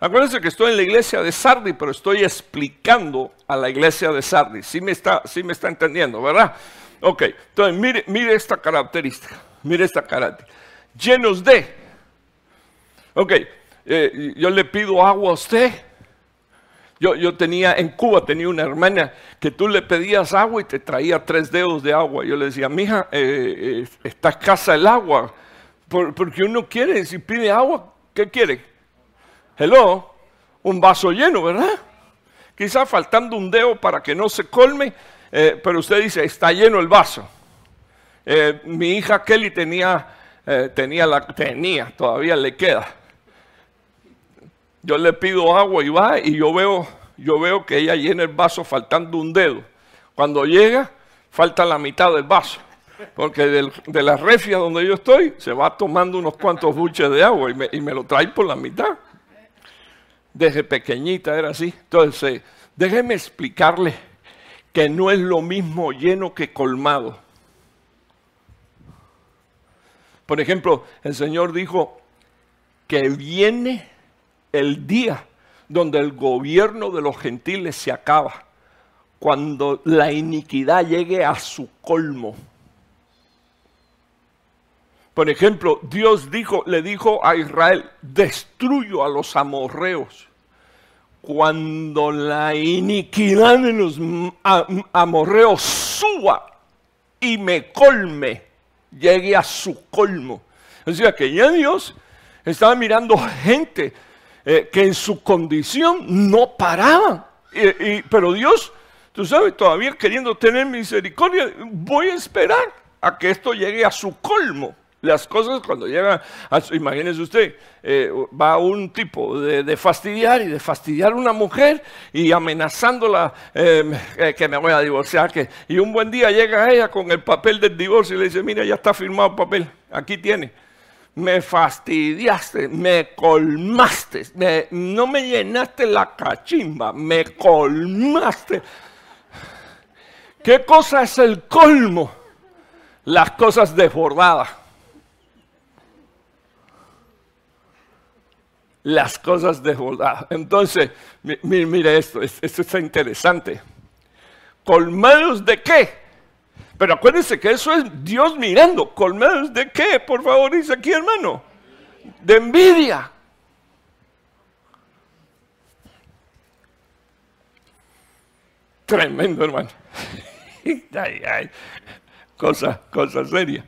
Acuérdense que estoy en la iglesia de Sardi, pero estoy explicando a la iglesia de Sardi. Sí me está, sí me está entendiendo, ¿verdad? Ok, entonces mire, mire esta característica, mire esta característica. Llenos de. Ok, eh, yo le pido agua a usted. Yo, yo, tenía, en Cuba tenía una hermana que tú le pedías agua y te traía tres dedos de agua. Yo le decía, mija, eh, eh, está escasa el agua. porque uno quiere, si pide agua, ¿qué quiere? Hello, un vaso lleno, ¿verdad? Quizás faltando un dedo para que no se colme, eh, pero usted dice, está lleno el vaso. Eh, mi hija Kelly tenía, eh, tenía, la, tenía, todavía le queda. Yo le pido agua y va y yo veo, yo veo que ella llena el vaso faltando un dedo. Cuando llega, falta la mitad del vaso. Porque de la refia donde yo estoy, se va tomando unos cuantos buches de agua y me, y me lo trae por la mitad. Desde pequeñita era así. Entonces, déjeme explicarle que no es lo mismo lleno que colmado. Por ejemplo, el Señor dijo que viene el día donde el gobierno de los gentiles se acaba, cuando la iniquidad llegue a su colmo. Por ejemplo, Dios le dijo a Israel, destruyo a los amorreos cuando la iniquidad de los amorreos suba y me colme, llegue a su colmo. O sea que ya Dios estaba mirando gente eh, que en su condición no paraban. pero Dios, tú sabes, todavía queriendo tener misericordia, voy a esperar a que esto llegue a su colmo. Las cosas cuando llegan, a, imagínese usted, eh, va un tipo de, fastidiar y de fastidiar a una mujer y amenazándola em, eh, que me voy a divorciar. Que, y un buen día llega ella con el papel del divorcio y le dice, mira, ya está firmado el papel, aquí tiene. Me fastidiaste, me colmaste, no me llenaste la cachimba, me colmaste. ¿Qué cosa es el colmo? Las cosas desbordadas. las cosas de Judá. Entonces, mire esto, esto está interesante. ¿Colmados de qué? Pero acuérdense que eso es Dios mirando. ¿Colmados de qué? Por favor, dice aquí, hermano. De envidia. Tremendo, hermano. ay, ay. Cosa, cosa seria.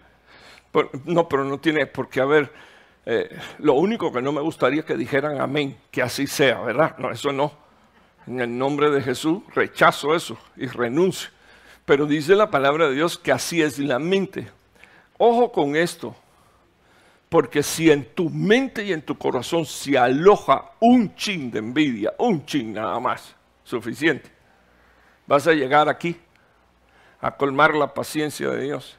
No, pero no tiene por qué haber eh, lo único que no me gustaría que dijeran amén, que así sea, ¿verdad? No, eso no. En el nombre de Jesús rechazo eso y renuncio. Pero dice la palabra de Dios que así es la mente. Ojo con esto, porque si en tu mente y en tu corazón se aloja un chin de envidia, un chin nada más, suficiente, vas a llegar aquí a colmar la paciencia de Dios.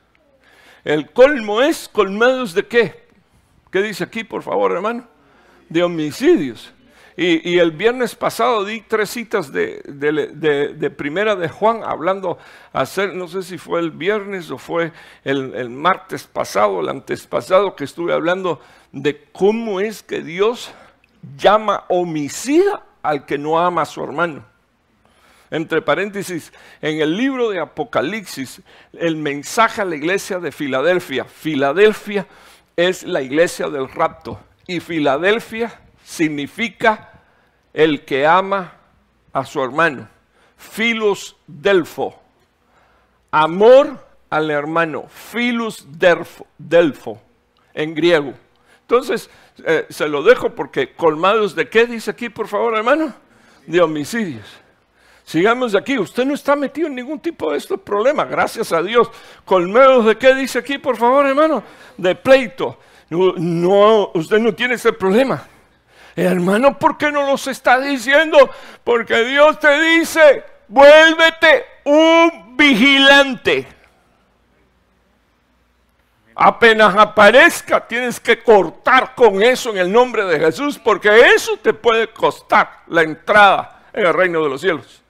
El colmo es colmados de qué? ¿Qué dice aquí, por favor, hermano? De homicidios. Y, el viernes pasado di tres citas de, primera de Juan, hablando, hacer, no sé si fue el viernes o fue el, el martes pasado, el antes pasado, que estuve hablando de cómo es que Dios llama homicida al que no ama a su hermano. Entre paréntesis, en el libro de Apocalipsis, el mensaje a la iglesia de Filadelfia, Filadelfia es la iglesia del rapto. Y Filadelfia significa el que ama a su hermano. Filos delfo. Amor al hermano. Filos delfo, en griego. Entonces, eh, se lo dejo porque colmados de qué dice aquí, por favor, hermano? De homicidios. Sigamos de aquí. Usted no está metido en ningún tipo de estos problemas, gracias a Dios. Colmados de qué dice aquí, por favor, hermano? De pleito. No, usted no tiene ese problema. Hermano, ¿por qué no los está diciendo? Porque Dios te dice, vuélvete un vigilante. Apenas aparezca, tienes que cortar con eso en el nombre de Jesús, porque eso te puede costar la entrada en el reino de los cielos.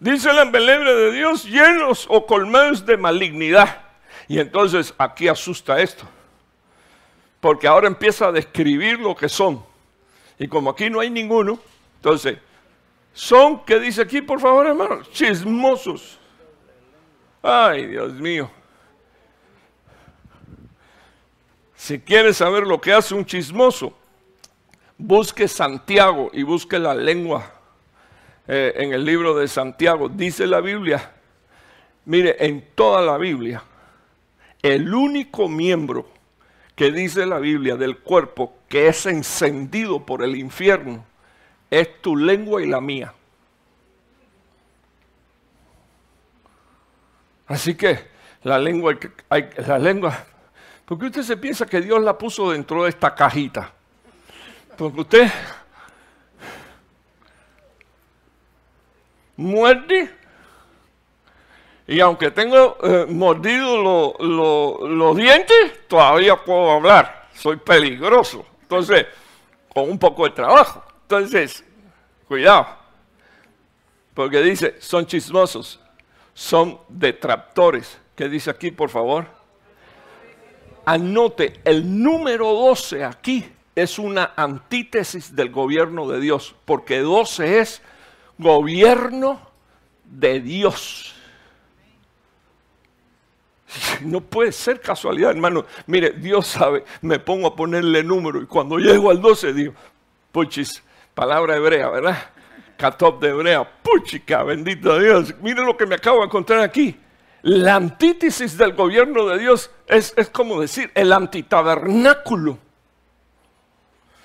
Dice la embelebre de Dios, llenos o colmados de malignidad. Y entonces aquí asusta esto, porque ahora empieza a describir lo que son. Y como aquí no hay ninguno, entonces, son, ¿qué dice aquí, por favor, hermano? Chismosos. Ay, Dios mío. Si quieres saber lo que hace un chismoso, busque Santiago y busque la lengua eh, en el libro de Santiago. Dice la Biblia, mire, en toda la Biblia, el único miembro que dice la Biblia del cuerpo que es encendido por el infierno es tu lengua y la mía. Así que la lengua, la lengua porque usted se piensa que Dios la puso dentro de esta cajita. Porque usted muerde y aunque tengo eh, mordido los dientes, todavía puedo hablar. Soy peligroso. Entonces, con un poco de trabajo. Entonces, cuidado. Porque dice, son chismosos, son detractores. ¿Qué dice aquí, por favor? Anote, el número 12 aquí es una antítesis del gobierno de Dios, porque 12 es gobierno de Dios. No puede ser casualidad, hermano. Mire, Dios sabe, me pongo a ponerle número y cuando llego al 12 digo, puchis, palabra hebrea, ¿verdad? Catop de hebrea, puchica, bendito Dios. Mire lo que me acabo de encontrar aquí. La antítesis del gobierno de Dios es, como decir el antitabernáculo.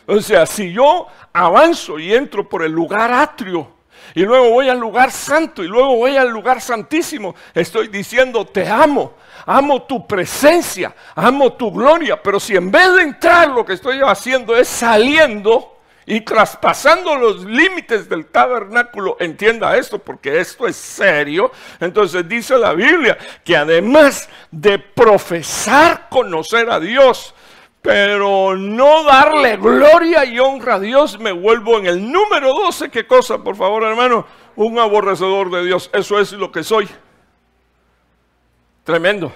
O sea, si yo avanzo y entro por el lugar atrio y luego voy al lugar santo y luego voy al lugar santísimo, estoy diciendo te amo, amo tu presencia, amo tu gloria, pero si en vez de entrar lo que estoy haciendo es saliendo, y traspasando los límites del tabernáculo, entienda esto porque esto es serio. Entonces dice la Biblia que además de profesar conocer a Dios, pero no darle gloria y honra a Dios, me vuelvo en el número 12. ¿Qué cosa, por favor, hermano? Un aborrecedor de Dios. Eso es lo que soy. Tremendo.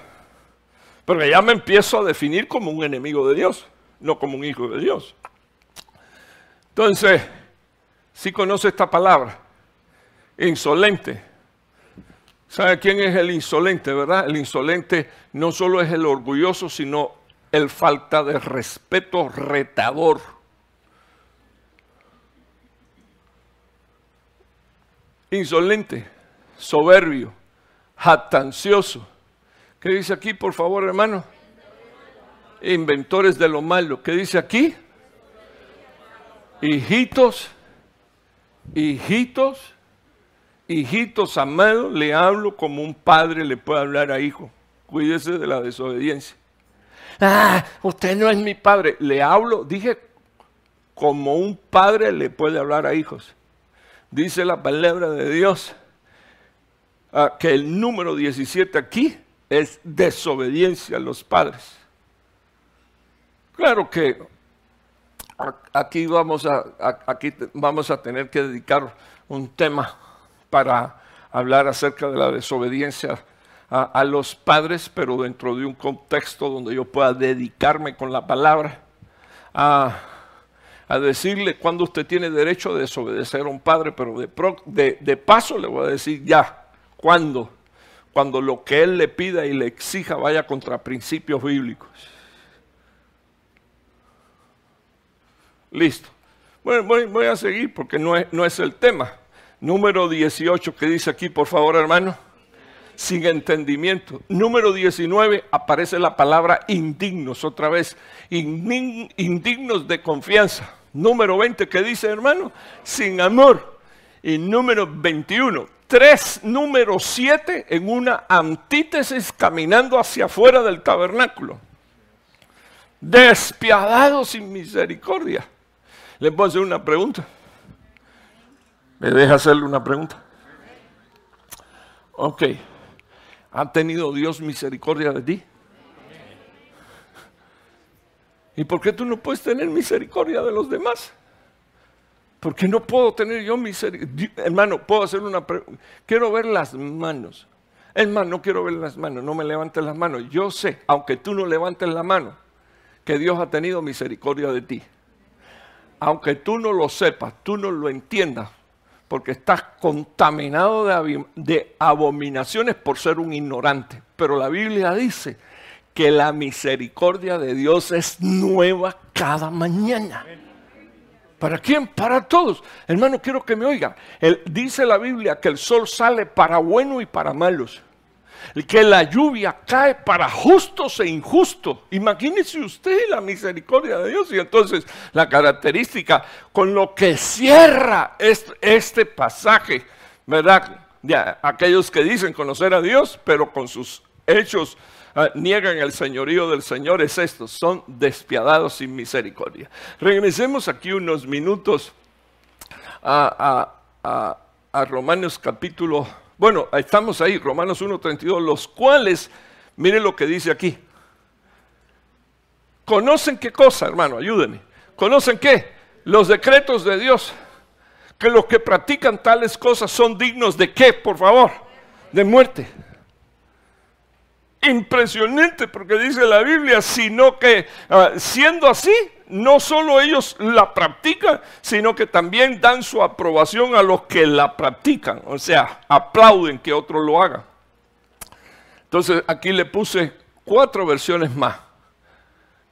Pero ya me empiezo a definir como un enemigo de Dios, no como un hijo de Dios. Entonces, si conoce esta palabra, insolente. ¿Sabe quién es el insolente, verdad? El insolente no solo es el orgulloso, sino el falta de respeto retador. Insolente, soberbio, jactancioso. ¿Qué dice aquí, por favor, hermano? Inventores de lo malo. ¿Qué dice aquí? Hijitos, hijitos, hijitos amados, le hablo como un padre le puede hablar a hijo. Cuídese de la desobediencia. Ah, usted no es mi padre. Le hablo, dije, como un padre le puede hablar a hijos. Dice la palabra de Dios ah, que el número 17 aquí es desobediencia a los padres. Claro que aquí vamos a, aquí vamos a tener que dedicar un tema para hablar acerca de la desobediencia a, los padres, pero dentro de un contexto donde yo pueda dedicarme con la palabra a, decirle cuándo usted tiene derecho a desobedecer a un padre, pero de, de paso le voy a decir ya, cuándo, cuando lo que él le pida y le exija vaya contra principios bíblicos. Listo. Bueno, voy, a seguir porque no es, no es el tema. Número 18 que dice aquí, por favor, hermano. Sin entendimiento. Número 19 aparece la palabra indignos otra vez. Indignos de confianza. Número 20 que dice, hermano, sin amor. Y número 21, tres número 7 en una antítesis caminando hacia afuera del tabernáculo. Despiadados sin misericordia ¿Le puedo hacer una pregunta? ¿Me deja hacerle una pregunta? Ok. ¿Ha tenido Dios misericordia de ti? ¿Y por qué tú no puedes tener misericordia de los demás? ¿Por qué no puedo tener yo misericordia? Hermano, puedo hacer una pregunta. Quiero ver las manos. Hermano, no quiero ver las manos, no me levantes las manos. Yo sé, aunque tú no levantes la mano, que Dios ha tenido misericordia de ti. Aunque tú no lo sepas, tú no lo entiendas, porque estás contaminado de, de abominaciones por ser un ignorante. Pero la Biblia dice que la misericordia de Dios es nueva cada mañana. ¿Para quién? Para todos. Hermano, quiero que me oigan. dice la Biblia que el sol sale para bueno y para malos. Que la lluvia cae para justos e injustos. Imagínese usted la misericordia de Dios. Y entonces la característica con lo que cierra este, este pasaje, ¿verdad? De aquellos que dicen conocer a Dios, pero con sus hechos niegan el señorío del Señor es esto, son despiadados sin misericordia. Regresemos aquí unos minutos a, Romanos capítulo, bueno, estamos ahí, Romanos 1.32, los cuales, miren lo que dice aquí. ¿Conocen qué cosa, hermano? Ayúdenme. ¿Conocen qué? Los decretos de Dios. Que los que practican tales cosas son dignos de qué, por favor? De muerte impresionante porque dice la Biblia, sino que ah, siendo así, no solo ellos la practican, sino que también dan su aprobación a los que la practican, o sea, aplauden que otro lo haga. Entonces aquí le puse cuatro versiones más.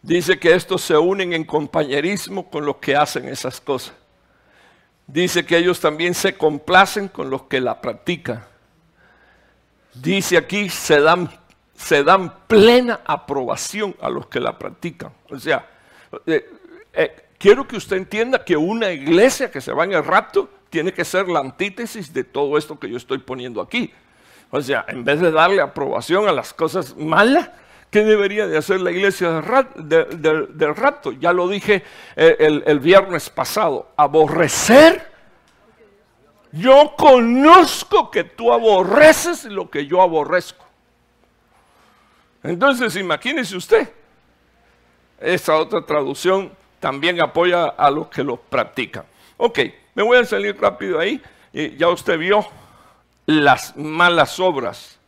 Dice que estos se unen en compañerismo con los que hacen esas cosas. Dice que ellos también se complacen con los que la practican. Dice aquí, se dan se dan plena aprobación a los que la practican. O sea, eh, eh, quiero que usted entienda que una iglesia que se va en el rapto tiene que ser la antítesis de todo esto que yo estoy poniendo aquí. O sea, en vez de darle aprobación a las cosas malas, ¿qué debería de hacer la iglesia del, rapto? Ya lo dije eh, el, el viernes pasado, aborrecer. Yo conozco que tú aborreces lo que yo aborrezco. Entonces, imagínese usted, esa otra traducción también apoya a los que lo practican. Ok, me voy a salir rápido ahí. Y ya usted vio las malas obras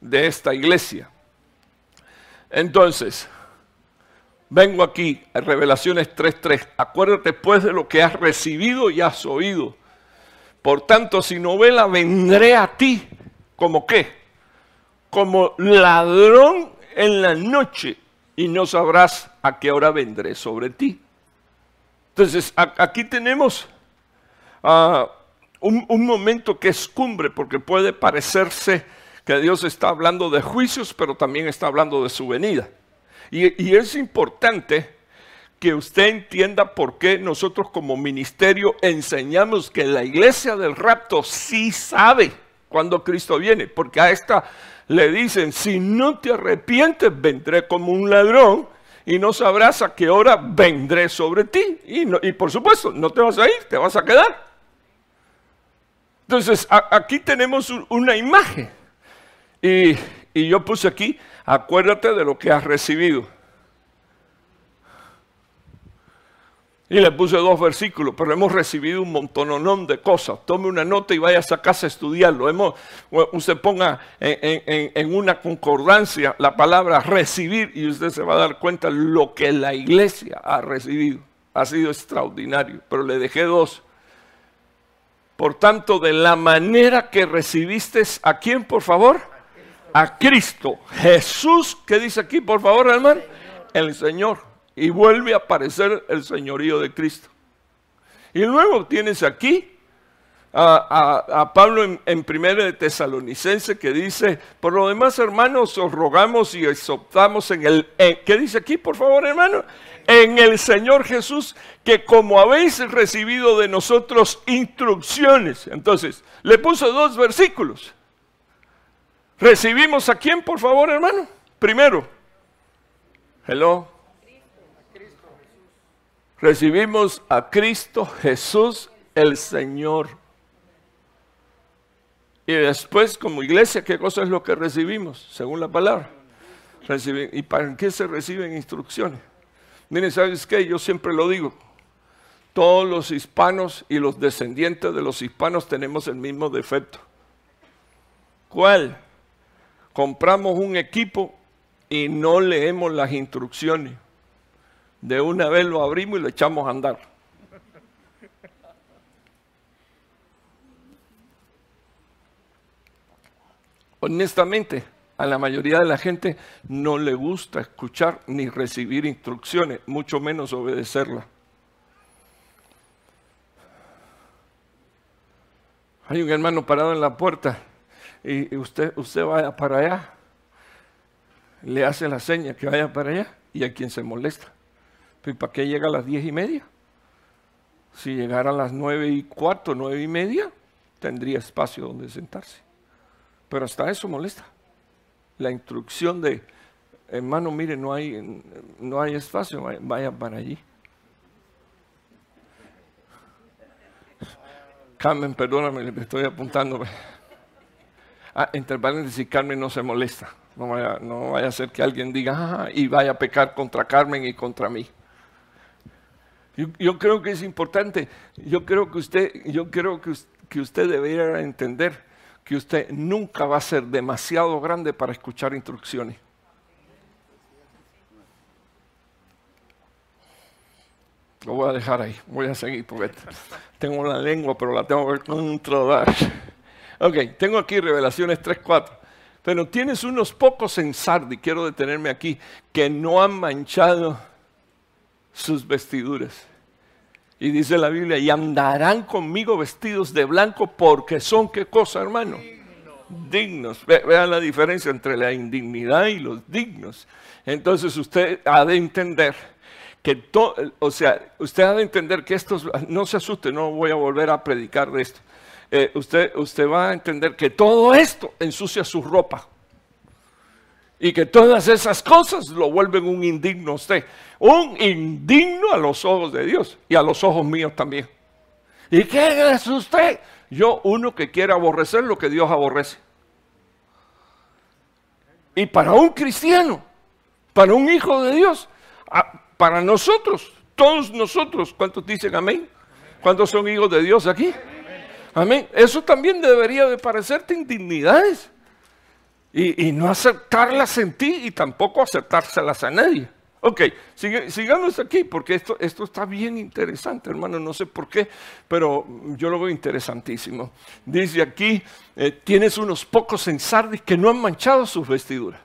de esta iglesia. Entonces, vengo aquí a Revelaciones 3.3. Acuérdate pues de lo que has recibido y has oído. Por tanto, si novela, vendré a ti como qué? Como ladrón en la noche y no sabrás a qué hora vendré sobre ti. Entonces, aquí tenemos ah, un, momento que es cumbre, porque puede parecerse que Dios está hablando de juicios, pero también está hablando de su venida. Y, y es importante que usted entienda por qué nosotros como ministerio enseñamos que la iglesia del rapto sí sabe cuando Cristo viene, porque a esta le dicen, si no te arrepientes, vendré como un ladrón y no sabrás a qué hora vendré sobre ti. Y, por supuesto, no te vas a ir, te vas a quedar. Entonces, aquí tenemos una imagen. Y, yo puse aquí, acuérdate de lo que has recibido. Y le puse dos versículos, pero hemos recibido un montononón de cosas. Tome una nota y vaya a esa casa a estudiarlo. Usted ponga en, una concordancia la palabra recibir y usted se va a dar cuenta lo que la iglesia ha recibido. Ha sido extraordinario, pero le dejé dos. Por tanto, de la manera que recibiste, ¿a quién, por favor? A Cristo. Jesús, ¿qué dice aquí, por favor, hermano? El Señor y vuelve a aparecer el señorío de Cristo. Y luego tienes aquí a, Pablo en, en de Tesalonicense que dice, por lo demás hermanos os rogamos y exhortamos en el, ¿qué dice aquí por favor hermano? En el Señor Jesús, que como habéis recibido de nosotros instrucciones. Entonces, le puso dos versículos. ¿Recibimos a quién por favor hermano? Primero, hello, Recibimos a Cristo Jesús el Señor. Y después, como iglesia, ¿qué cosa es lo que recibimos? Según la palabra. ¿Y para qué se reciben instrucciones? Miren, ¿sabes qué? Yo siempre lo digo. Todos los hispanos y los descendientes de los hispanos tenemos el mismo defecto. ¿Cuál? Compramos un equipo y no leemos las instrucciones. De una vez lo abrimos y lo echamos a andar. Honestamente, a la mayoría de la gente no le gusta escuchar ni recibir instrucciones, mucho menos obedecerlas. Hay un hermano parado en la puerta y usted, usted vaya para allá, le hace la seña que vaya para allá y a quien se molesta. ¿Y para qué llega a las diez y media? Si llegara a las nueve y cuarto, nueve y media, tendría espacio donde sentarse. Pero hasta eso molesta. La instrucción de, hermano, mire, no hay, no hay espacio, vaya para allí. Carmen, perdóname, le estoy apuntando. Ah, entre paréntesis, Carmen no se molesta. No vaya, no vaya a ser que alguien diga, ah, y vaya a pecar contra Carmen y contra mí. Yo, creo que es importante, yo creo que usted, yo creo que, que usted debería entender que usted nunca va a ser demasiado grande para escuchar instrucciones. Lo voy a dejar ahí, voy a seguir porque tengo la lengua, pero la tengo que controlar. Ok, tengo aquí Revelaciones 3.4. Pero tienes unos pocos en Sardi, quiero detenerme aquí, que no han manchado sus vestiduras. Y dice la Biblia, y andarán conmigo vestidos de blanco porque son qué cosa, hermano? Dignos. vean la diferencia entre la indignidad y los dignos. Entonces usted ha de entender que todo, o sea, usted ha de entender que estos, no se asuste, no voy a volver a predicar de esto. Eh, usted, usted va a entender que todo esto ensucia su ropa. Y que todas esas cosas lo vuelven un indigno a usted. Un indigno a los ojos de Dios y a los ojos míos también. ¿Y qué es usted? Yo, uno que quiere aborrecer lo que Dios aborrece. Y para un cristiano, para un hijo de Dios, para nosotros, todos nosotros, ¿cuántos dicen amén? ¿Cuántos son hijos de Dios aquí? Amén. Eso también debería de parecerte indignidades. Y, no aceptarlas en ti y tampoco aceptárselas a nadie. Ok, sigamos aquí porque esto, esto está bien interesante, hermano. No sé por qué, pero yo lo veo interesantísimo. Dice aquí, eh, tienes unos pocos en Sardis que no han manchado sus vestiduras.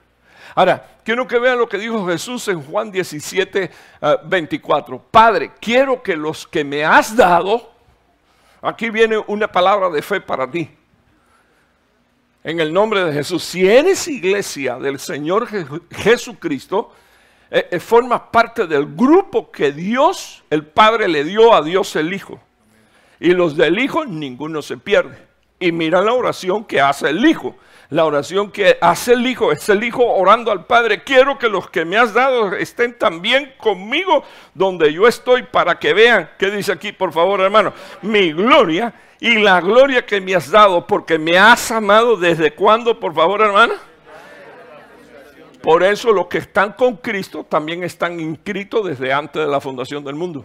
Ahora, quiero que vean lo que dijo Jesús en Juan 17, 24. Ah, Padre, quiero que los que me has dado, aquí viene una palabra de fe para ti. En el nombre de Jesús, si eres iglesia del Señor Jesucristo, eh, eh, formas parte del grupo que Dios, el Padre, le dio a Dios el Hijo. Y los del Hijo, ninguno se pierde. Y mira la oración que hace el Hijo. La oración que hace el Hijo es el Hijo orando al Padre. Quiero que los que me has dado estén también conmigo donde yo estoy para que vean. ¿Qué dice aquí, por favor, hermano? Mi gloria y la gloria que me has dado porque me has amado desde cuándo, por favor, hermano. Por eso los que están con Cristo también están inscritos desde antes de la fundación del mundo.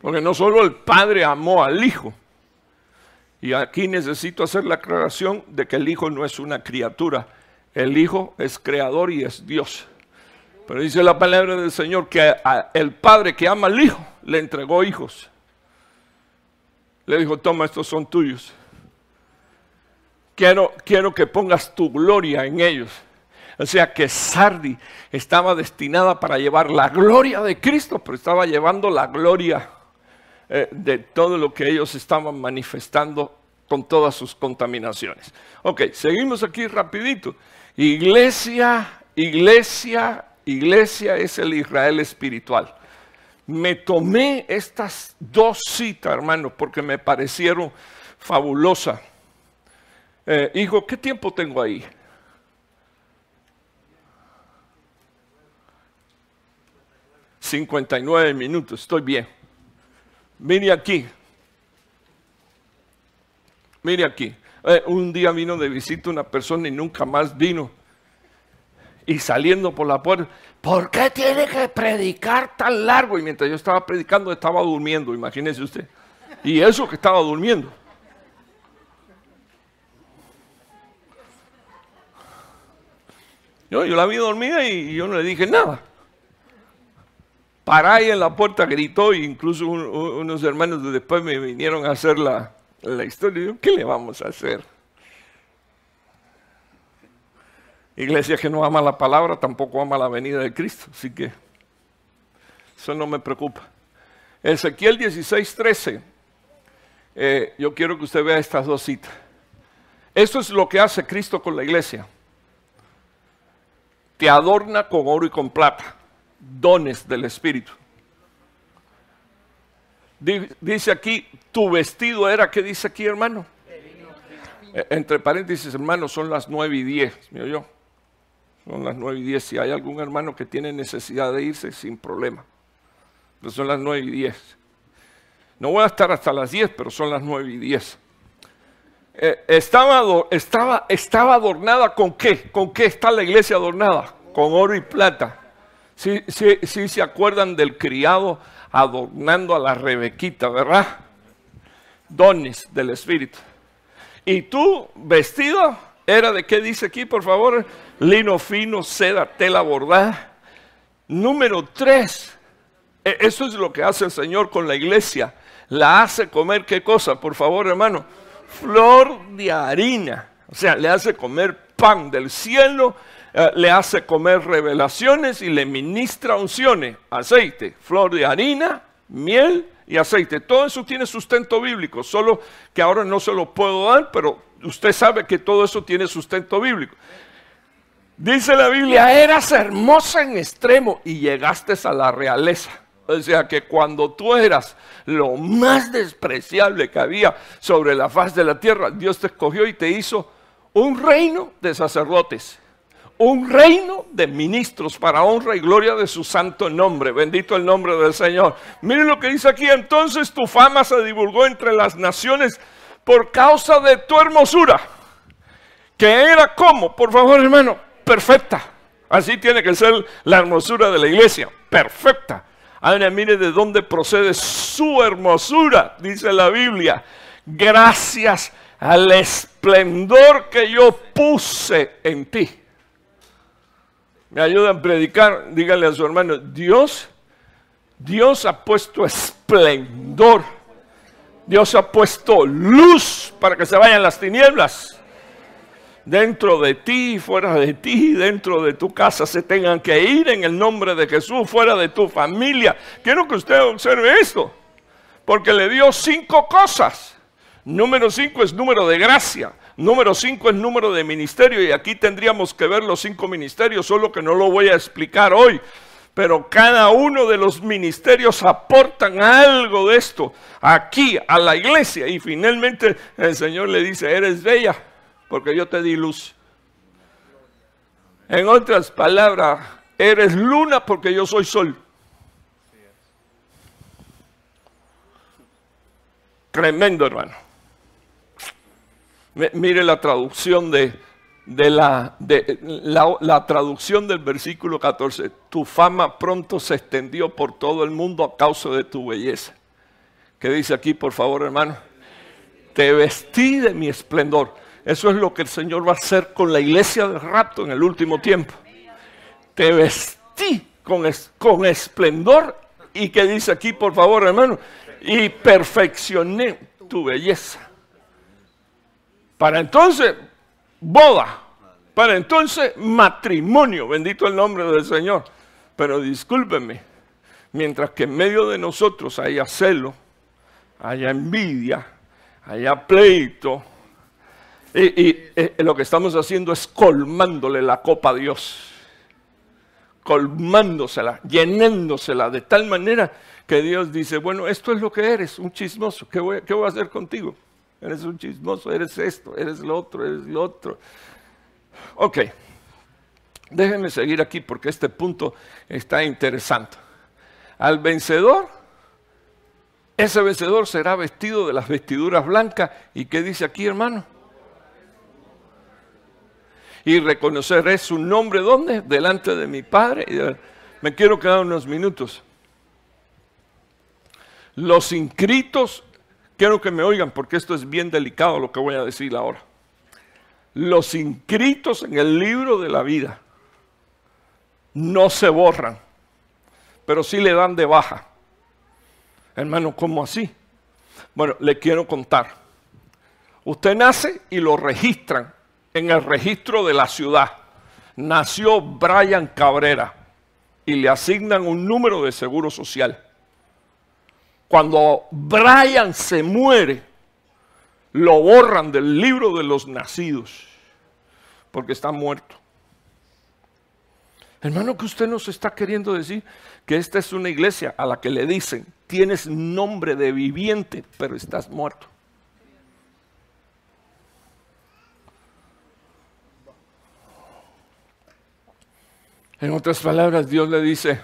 Porque no solo el Padre amó al Hijo, y aquí necesito hacer la aclaración de que el Hijo no es una criatura. El Hijo es creador y es Dios. Pero dice la palabra del Señor que el Padre que ama al Hijo le entregó hijos. Le dijo, toma, estos son tuyos. Quiero, quiero que pongas tu gloria en ellos. O sea que Sardi estaba destinada para llevar la gloria de Cristo, pero estaba llevando la gloria eh, de todo lo que ellos estaban manifestando con todas sus contaminaciones. Ok, seguimos aquí rapidito. Iglesia, iglesia, iglesia es el Israel espiritual. Me tomé estas dos citas, hermano, porque me parecieron fabulosas. Eh, hijo, ¿qué tiempo tengo ahí? 59 minutos, estoy bien. Mire aquí. Mire aquí. Eh, un día vino de visita una persona y nunca más vino. Y saliendo por la puerta, ¿por qué tiene que predicar tan largo? Y mientras yo estaba predicando, estaba durmiendo, imagínese usted. Y eso que estaba durmiendo. Yo, yo la vi dormida y yo no le dije nada. Para ahí en la puerta gritó e incluso unos hermanos de después me vinieron a hacer la, la historia. Yo, ¿qué le vamos a hacer? Iglesia que no ama la palabra tampoco ama la venida de Cristo, así que eso no me preocupa. Ezequiel 16, 13. Eh, yo quiero que usted vea estas dos citas. Esto es lo que hace Cristo con la iglesia. Te adorna con oro y con plata dones del Espíritu. Dice aquí, tu vestido era, ¿qué dice aquí, hermano? E, entre paréntesis, hermano, son las nueve y diez, mío yo. Son las nueve y diez. Si hay algún hermano que tiene necesidad de irse, sin problema. Pero son las nueve y diez. No voy a estar hasta las diez, pero son las nueve y diez. Eh, estaba, estaba, estaba adornada con qué? ¿Con qué está la iglesia adornada? Con oro y plata. Sí, sí, se acuerdan del criado adornando a la Rebequita, ¿verdad? Dones del Espíritu. Y tú, vestido, era de qué dice aquí, por favor, lino fino, seda, tela bordada. Número tres, e, eso es lo que hace el Señor con la iglesia. La hace comer qué cosa, por favor, hermano. Flor de harina. O sea, le hace comer pan del cielo eh, le hace comer revelaciones y le ministra unciones, aceite, flor de harina, miel y aceite. Todo eso tiene sustento bíblico, solo que ahora no se lo puedo dar, pero usted sabe que todo eso tiene sustento bíblico. Dice la Biblia, eras hermosa en extremo y llegaste a la realeza. O sea que cuando tú eras lo más despreciable que había sobre la faz de la tierra, Dios te escogió y te hizo un reino de sacerdotes un reino de ministros para honra y gloria de su santo nombre. Bendito el nombre del Señor. Miren lo que dice aquí. Entonces tu fama se divulgó entre las naciones por causa de tu hermosura. Que era como, por favor hermano, perfecta. Así tiene que ser la hermosura de la iglesia. Perfecta. Ahora mire de dónde procede su hermosura, dice la Biblia. Gracias al esplendor que yo puse en ti me ayudan a predicar, díganle a su hermano, Dios, Dios ha puesto esplendor, Dios ha puesto luz para que se vayan las tinieblas. Dentro de ti, fuera de ti, dentro de tu casa se tengan que ir en el nombre de Jesús, fuera de tu familia. Quiero que usted observe esto, porque le dio cinco cosas. Número cinco es número de gracia. Número 5 es número de ministerio y aquí tendríamos que ver los cinco ministerios, solo que no lo voy a explicar hoy. Pero cada uno de los ministerios aportan algo de esto aquí a la iglesia. Y finalmente el Señor le dice, eres bella porque yo te di luz. En otras palabras, eres luna porque yo soy sol. Tremendo, hermano. Mire la traducción de, la, traducción del versículo 14. Tu fama pronto se extendió por todo el mundo a causa de tu belleza. ¿Qué dice aquí, por favor, hermano? Te vestí de mi esplendor. Eso es lo que el Señor va a hacer con la iglesia de rato en el último tiempo. Te vestí con, con esplendor. ¿Y qué dice aquí, por favor, hermano? Y perfeccioné tu belleza. Para entonces, boda. Para entonces, matrimonio. Bendito el nombre del Señor. Pero discúlpenme, mientras que en medio de nosotros haya celo, haya envidia, haya pleito, y, eh, lo que estamos haciendo es colmándole la copa a Dios, colmándosela, llenándosela de tal manera que Dios dice, bueno, esto es lo que eres, un chismoso, ¿qué qué voy a hacer contigo? Eres un chismoso, eres esto, eres lo otro, eres lo otro. Ok, déjenme seguir aquí porque este punto está interesante. al vencedor, ese vencedor será vestido de las vestiduras blancas. ¿Y qué dice aquí, hermano? Y reconoceré su nombre, ¿dónde? Delante de mi Padre. Me quiero quedar unos minutos. Los inscritos, quiero que me oigan porque esto es bien delicado lo que voy a decir ahora. Los inscritos en el libro de la vida no se borran, pero sí le dan de baja. Hermano, ¿cómo así? Bueno, le quiero contar. Usted nace y lo registran en el registro de la ciudad. Nació Brian Cabrera y le asignan un número de seguro social. Cuando Brian se muere, lo borran del libro de los nacidos, porque está muerto. Hermano, que usted nos está queriendo decir que esta es una iglesia a la que le dicen, tienes nombre de viviente, pero estás muerto. En otras palabras, Dios le dice,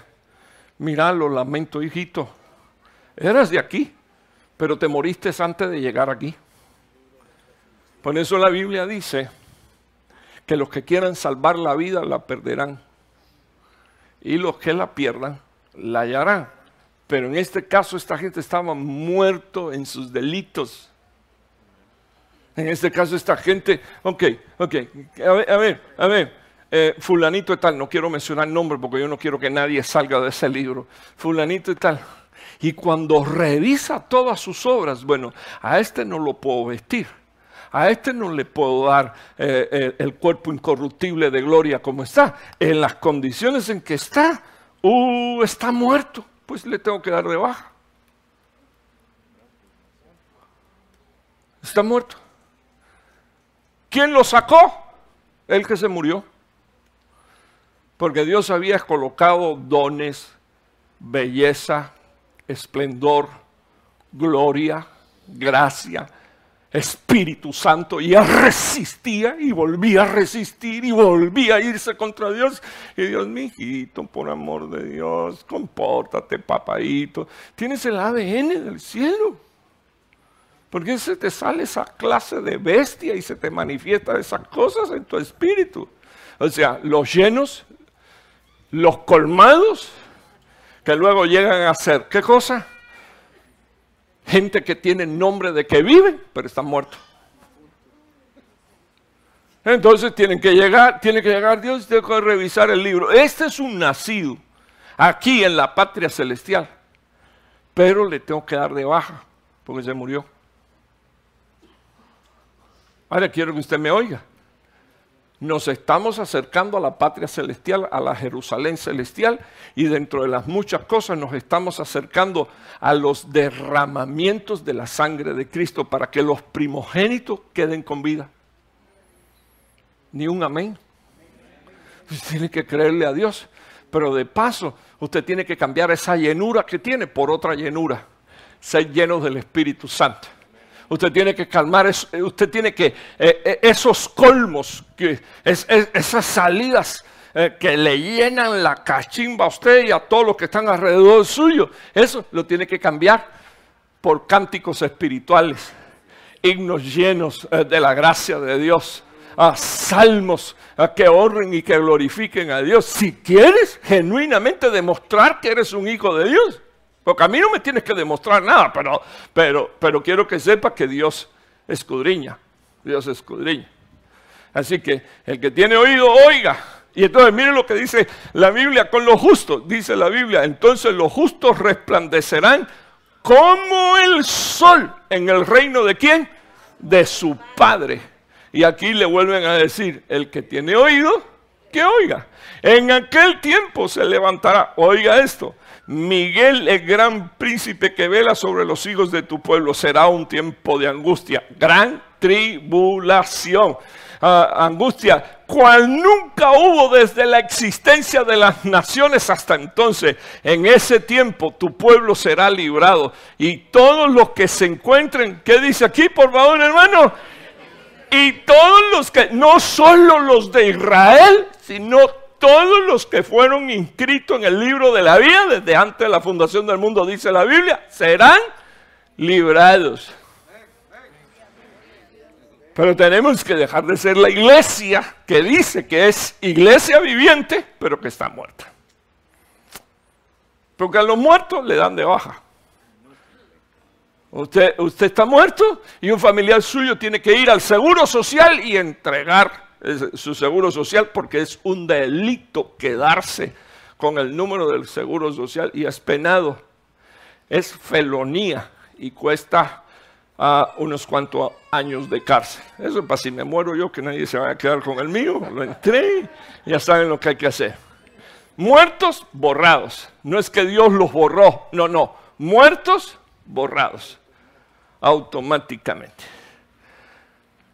mira, lo lamento, hijito, eras de aquí, pero te moriste antes de llegar aquí. Por eso la Biblia dice que los que quieran salvar la vida la perderán y los que la pierdan la hallarán. Pero en este caso esta gente estaba muerto en sus delitos. En este caso esta gente, ok, ok, a ver, a ver, a ver, eh, fulanito y tal, no quiero mencionar nombre porque yo no quiero que nadie salga de ese libro, fulanito y tal. Y cuando revisa todas sus obras, bueno, a este no lo puedo vestir a este no le puedo dar eh, el, cuerpo incorruptible de gloria como está. En las condiciones en que está, uh, está muerto, pues le tengo que dar de baja. Está muerto. ¿Quién lo sacó? El que se murió. Porque Dios había colocado dones, belleza, esplendor, gloria, gracia, Espíritu Santo y resistía y volvía a resistir y volvía a irse contra Dios. Y Dios, mi hijito, por amor de Dios, compórtate, papadito. Tienes el ADN del cielo. ¿Por qué se te sale esa clase de bestia y se te manifiesta esas cosas en tu espíritu? O sea, los llenos, los colmados, que luego llegan a ser, ¿qué cosa? gente que tiene nombre de que viven, pero están muertos. Entonces tienen que llegar, tiene que llegar Dios y tiene que revisar el libro. Este es un nacido aquí en la patria celestial, pero le tengo que dar de baja porque se murió. Ahora quiero que usted me oiga nos estamos acercando a la patria celestial, a la Jerusalén celestial, y dentro de las muchas cosas nos estamos acercando a los derramamientos de la sangre de Cristo para que los primogénitos queden con vida. Ni un amén. Usted tiene que creerle a Dios, pero de paso usted tiene que cambiar esa llenura que tiene por otra llenura, ser lleno del Espíritu Santo usted tiene que calmar, eh, usted tiene que, eh, eh, esos colmos, que, esas salidas que le llenan la cachimba a usted y a todos los que están alrededor suyo, eso lo tiene que cambiar por cánticos espirituales, himnos llenos de la gracia de Dios, a salmos a que honren y que glorifiquen a Dios. Si quieres genuinamente demostrar que eres un hijo de Dios, porque a mí no me tienes que demostrar nada, pero, pero, quiero que sepas que Dios escudriña. Dios escudriña. Así que el que tiene oído, oiga. Y entonces miren lo que dice la Biblia con los justos. Dice la Biblia, entonces los justos resplandecerán como el sol en el reino de quién? De su Padre. Y aquí le vuelven a decir, el que tiene oído, que oiga. En aquel tiempo se levantará, oiga esto, Miguel, el gran príncipe que vela sobre los hijos de tu pueblo, será un tiempo de angustia, gran tribulación. Ah, angustia, cual nunca hubo desde la existencia de las naciones hasta entonces. En ese tiempo tu pueblo será librado y todos los que se encuentren, ¿qué dice aquí por favor hermano? Y todos los que, no solo los de Israel, sino todos los que fueron inscritos en el libro de la vida desde antes de la fundación del mundo, dice la Biblia, serán librados. Pero tenemos que dejar de ser la iglesia que dice que es iglesia viviente, pero que está muerta. Porque a los muertos le dan de baja. Usted, usted está muerto y un familiar suyo tiene que ir al seguro social y entregar su seguro social porque es un delito quedarse con el número del seguro social y es penado. Es felonía y cuesta ah, unos cuantos años de cárcel. Eso es para si me muero yo, que nadie se vaya a quedar con el mío. Lo entré, ya saben lo que hay que hacer. Muertos, borrados. No es que Dios los borró, no, no. Muertos, borrados automáticamente.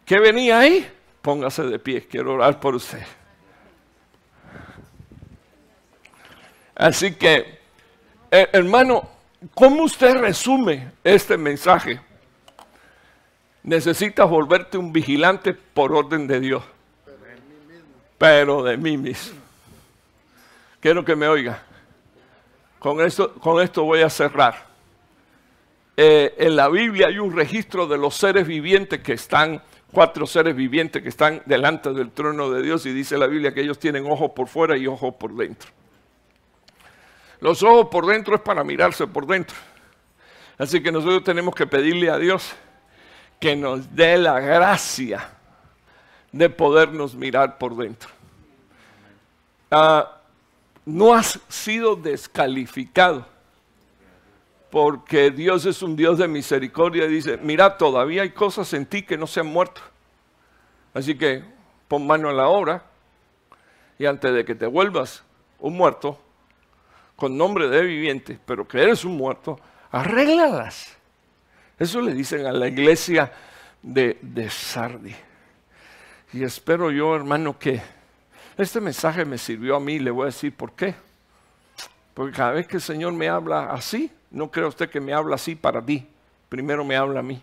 ¿Qué venía ahí? Póngase de pie, quiero orar por usted. Así que, eh, hermano, ¿cómo usted resume este mensaje? Necesitas volverte un vigilante por orden de Dios, pero de mí mismo. Quiero que me oiga. Con esto, con esto voy a cerrar. Eh, en la Biblia hay un registro de los seres vivientes que están, cuatro seres vivientes que están delante del trono de Dios y dice la Biblia que ellos tienen ojos por fuera y ojos por dentro. Los ojos por dentro es para mirarse por dentro. Así que nosotros tenemos que pedirle a Dios que nos dé la gracia de podernos mirar por dentro. Ah, no has sido descalificado porque Dios es un Dios de misericordia y dice, mira, todavía hay cosas en ti que no se han muerto. Así que pon mano en la obra y antes de que te vuelvas un muerto, con nombre de viviente, pero que eres un muerto, arréglalas. Eso le dicen a la iglesia de, de Sardi. Y espero yo, hermano, que este mensaje me sirvió a mí. Le voy a decir por qué. Porque cada vez que el Señor me habla así, no cree usted que me habla así para ti. Primero me habla a mí.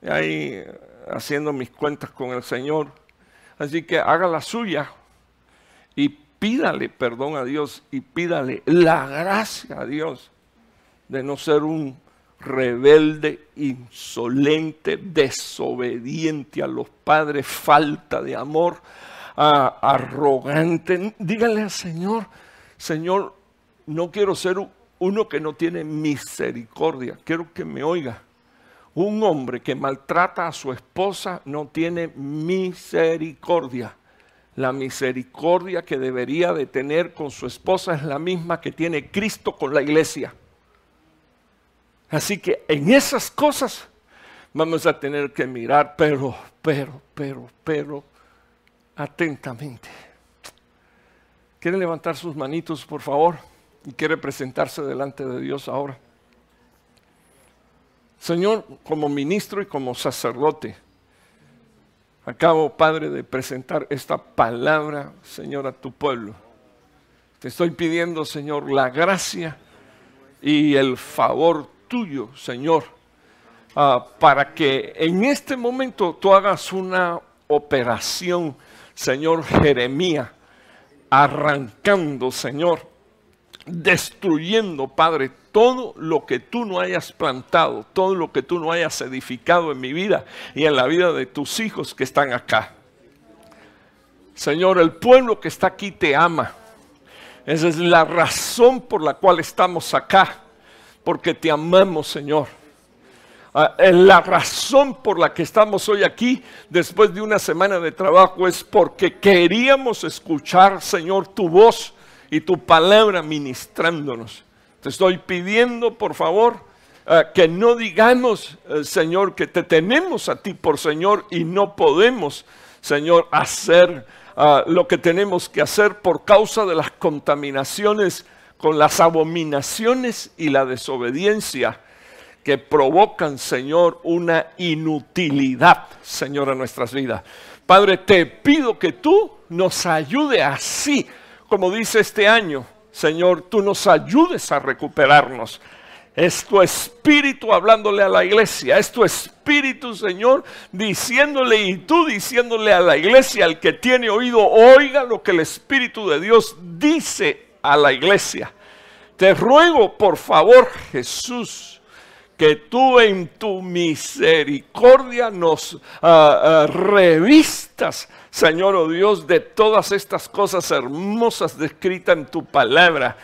Y ahí haciendo mis cuentas con el Señor. Así que haga la suya y pídale perdón a Dios y pídale la gracia a Dios de no ser un rebelde, insolente, desobediente a los padres, falta de amor, arrogante. Dígale al Señor, Señor, no quiero ser uno que no tiene misericordia. Quiero que me oiga. Un hombre que maltrata a su esposa no tiene misericordia. La misericordia que debería de tener con su esposa es la misma que tiene Cristo con la iglesia. Así que en esas cosas vamos a tener que mirar, pero, pero, pero, pero, atentamente. ¿Quieren levantar sus manitos, por favor? Y quiere presentarse delante de Dios ahora. Señor, como ministro y como sacerdote, acabo, Padre, de presentar esta palabra, Señor, a tu pueblo. Te estoy pidiendo, Señor, la gracia y el favor tuyo, Señor, ah, para que en este momento tú hagas una operación, Señor Jeremías, arrancando, Señor, destruyendo, Padre, todo lo que tú no hayas plantado, todo lo que tú no hayas edificado en mi vida y en la vida de tus hijos que están acá. Señor, el pueblo que está aquí te ama. Esa es la razón por la cual estamos acá, porque te amamos, Señor. Ah, la razón por la que estamos hoy aquí, después de una semana de trabajo, es porque queríamos escuchar, Señor, tu voz y tu palabra ministrándonos. Te estoy pidiendo, por favor, eh, que no digamos, eh, Señor, que te tenemos a ti por Señor y no podemos, Señor, hacer ah, lo que tenemos que hacer por causa de las contaminaciones con las abominaciones y la desobediencia que provocan, Señor, una inutilidad, Señor, en nuestras vidas. Padre, te pido que tú nos ayude así como dice este año, Señor, tú nos ayudes a recuperarnos Es tu espíritu hablándole a la iglesia. Es tu espíritu, Señor, diciéndole y tú diciéndole a la iglesia, al que tiene oído, oiga lo que el Espíritu de Dios dice a la iglesia. Te ruego, por favor, Jesús, que tú en tu misericordia nos ah, ah, revistas, Señor oh Dios, de todas estas cosas hermosas descritas en tu palabra.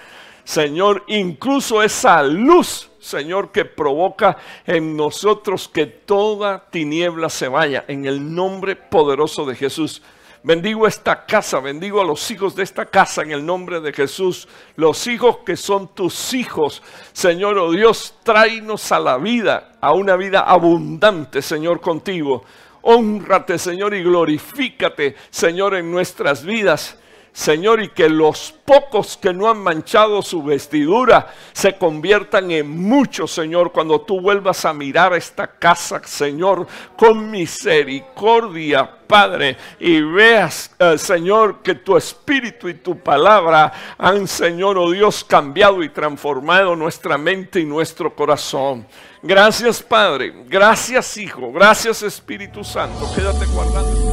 Señor, incluso esa luz, Señor, que provoca en nosotros que toda tiniebla se vaya, en el nombre poderoso de Jesús. Bendigo esta casa, bendigo a los hijos de esta casa en el nombre de Jesús. Los hijos que son tus hijos. Señor, oh Dios, tráenos a la vida, a una vida abundante, Señor, contigo. Honrate, Señor, y glorifícate, Señor, en nuestras vidas. Señor, y que los pocos que no han manchado su vestidura se conviertan en muchos, Señor, cuando tú vuelvas a mirar esta casa, Señor, con misericordia, Padre, y veas, eh, Señor, que tu espíritu y tu palabra han, Señor, oh Dios, cambiado y transformado nuestra mente y nuestro corazón. Gracias, Padre. Gracias, Hijo. Gracias, Espíritu Santo. Quédate guardando.